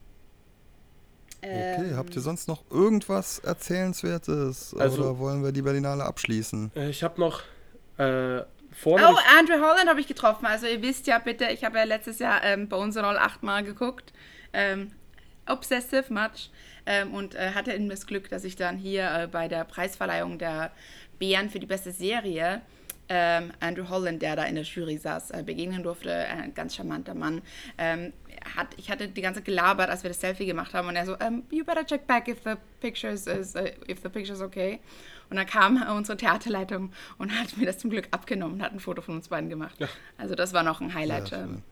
Okay, Ähm, habt ihr sonst noch irgendwas Erzählenswertes? Also- Oder wollen wir die Berlinale abschließen? Äh, ich habe noch äh, vorne. Oh, Andrew Holland habe ich getroffen. Also ihr wisst ja bitte, ich habe ja letztes Jahr ähm, bei uns Roll achtmal geguckt. Ähm, obsessive much. Ähm, und äh, hatte eben das Glück, dass ich dann hier äh, bei der Preisverleihung der Bären für die beste Serie ähm, Andrew Holland, der da in der Jury saß, äh, begegnen durfte. Ein ganz charmanter Mann. Ähm, hat, ich hatte die ganze gelabert, als wir das Selfie gemacht haben und er so, ähm, you better check back if the pictures is, uh, if the picture's okay. Und dann kam unsere Theaterleitung und hat mir das zum Glück abgenommen und hat ein Foto von uns beiden gemacht. Also das war noch ein Highlight. Ähm.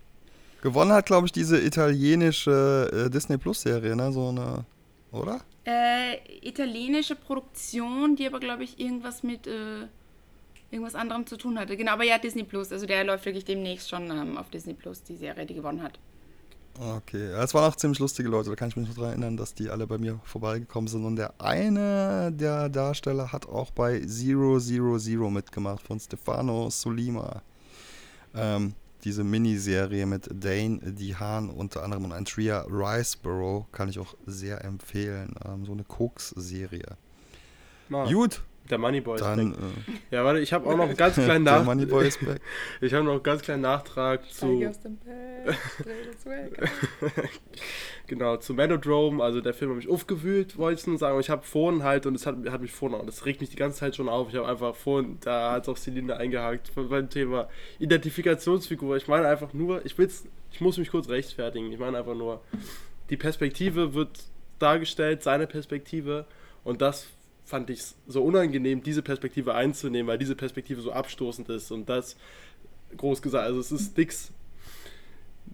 Gewonnen hat, glaube ich, diese italienische äh, Disney Plus Serie, ne? So eine, oder? Äh, italienische Produktion, die aber, glaube ich, irgendwas mit äh, irgendwas anderem zu tun hatte. Genau, aber ja, Disney Plus. Also der läuft wirklich demnächst schon ähm, auf Disney Plus, die Serie, die gewonnen hat. Okay, es waren auch ziemlich lustige Leute, da kann ich mich noch daran erinnern, dass die alle bei mir vorbeigekommen sind. Und der eine der Darsteller hat auch bei Zero Zero Zero mitgemacht von Stefano Solima. Ähm, diese Miniserie mit Dane DeHaan unter anderem und Andrea Riceborough kann ich auch sehr empfehlen. Ähm, so eine Koks-Serie. Gut, der Moneyboy ist dann weg. äh, Ja, warte, ich habe auch noch einen ganz kleinen der Nach Moneyboy ist back. ich habe noch einen ganz kleinen Nachtrag zu genau zu Melodrome. Also der Film hat mich aufgewühlt, wollte ich nur sagen. Aber ich habe vorhin halt und es hat, hat mich vorhin, das regt mich die ganze Zeit schon auf. Ich habe einfach vorhin, da hat auch Celine eingehakt beim Thema Identifikationsfigur. Ich meine einfach nur, ich will's, ich muss mich kurz rechtfertigen. Ich meine einfach nur, die Perspektive wird dargestellt, seine Perspektive und das fand ich so unangenehm, diese Perspektive einzunehmen, weil diese Perspektive so abstoßend ist und das groß gesagt, also es ist nix,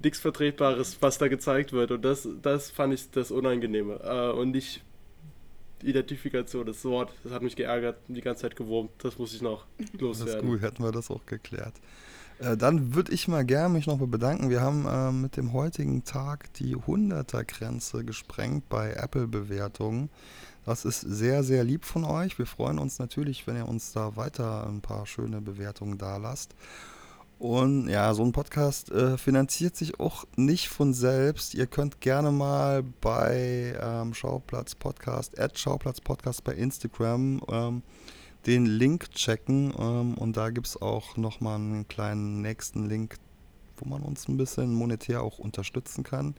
nix Vertretbares, was da gezeigt wird und das, das fand ich das Unangenehme äh, und nicht Identifikation, das Wort, das hat mich geärgert, die ganze Zeit gewurmt, das muss ich noch Das ist loswerden. gut, hätten wir das auch geklärt. Äh, dann würde ich mal gerne mich noch mal bedanken. Wir haben äh, mit dem heutigen Tag die 100er-Grenze gesprengt bei Apple-Bewertungen. Das ist sehr, sehr lieb von euch. Wir freuen uns natürlich, wenn ihr uns da weiter ein paar schöne Bewertungen da lasst. Und ja, so ein Podcast äh, finanziert sich auch nicht von selbst. Ihr könnt gerne mal bei ähm, Schauplatz Podcast, at Schauplatz Podcast bei Instagram ähm, den Link checken. Ähm, und da gibt es auch nochmal einen kleinen nächsten Link, wo man uns ein bisschen monetär auch unterstützen kann.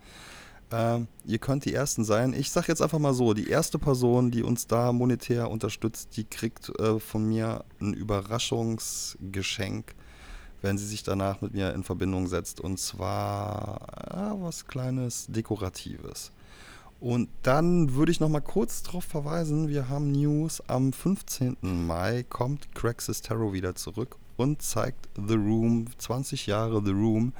Ähm, ihr könnt die Ersten sein. Ich sage jetzt einfach mal so, die erste Person, die uns da monetär unterstützt, die kriegt äh, von mir ein Überraschungsgeschenk, wenn sie sich danach mit mir in Verbindung setzt. Und zwar ja, was kleines Dekoratives. Und dann würde ich noch mal kurz darauf verweisen, wir haben News. Am 15. Mai kommt Craig Sestero wieder zurück und zeigt The Room, 20 Jahre The Room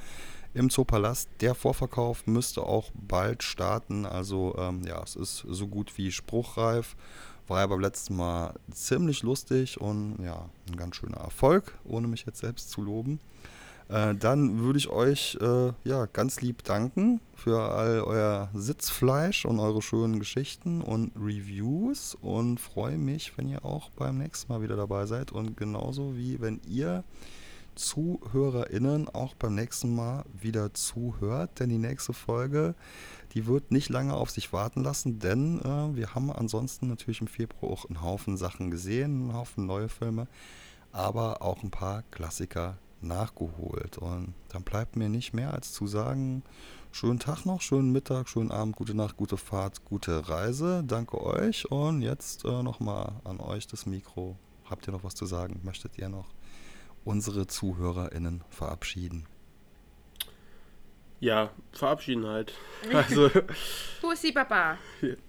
im Zoopalast. Der Vorverkauf müsste auch bald starten. Also ähm, ja, es ist so gut wie spruchreif. War ja beim letzten Mal ziemlich lustig und ja, ein ganz schöner Erfolg, ohne mich jetzt selbst zu loben. Äh, dann würde ich euch äh, ja ganz lieb danken für all euer Sitzfleisch und eure schönen Geschichten und Reviews und freue mich, wenn ihr auch beim nächsten Mal wieder dabei seid und genauso wie wenn ihr ZuhörerInnen auch beim nächsten Mal wieder zuhört, denn die nächste Folge, die wird nicht lange auf sich warten lassen, denn äh, wir haben ansonsten natürlich im Februar auch einen Haufen Sachen gesehen, einen Haufen neue Filme, aber auch ein paar Klassiker nachgeholt. Und dann bleibt mir nicht mehr als zu sagen, schönen Tag noch, schönen Mittag, schönen Abend, gute Nacht, gute Fahrt, gute Reise. Danke euch und jetzt äh, nochmal an euch das Mikro. Habt ihr noch was zu sagen? Möchtet ihr noch unsere ZuhörerInnen verabschieden? Ja, verabschieden halt. Also, Pussy Papa.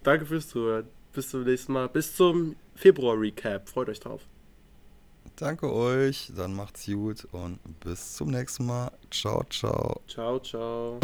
danke fürs Zuhören. Bis zum nächsten Mal. Bis zum Februar-Recap. Freut euch drauf. Danke euch, dann macht's gut und bis zum nächsten Mal. Ciao, ciao. Ciao, ciao.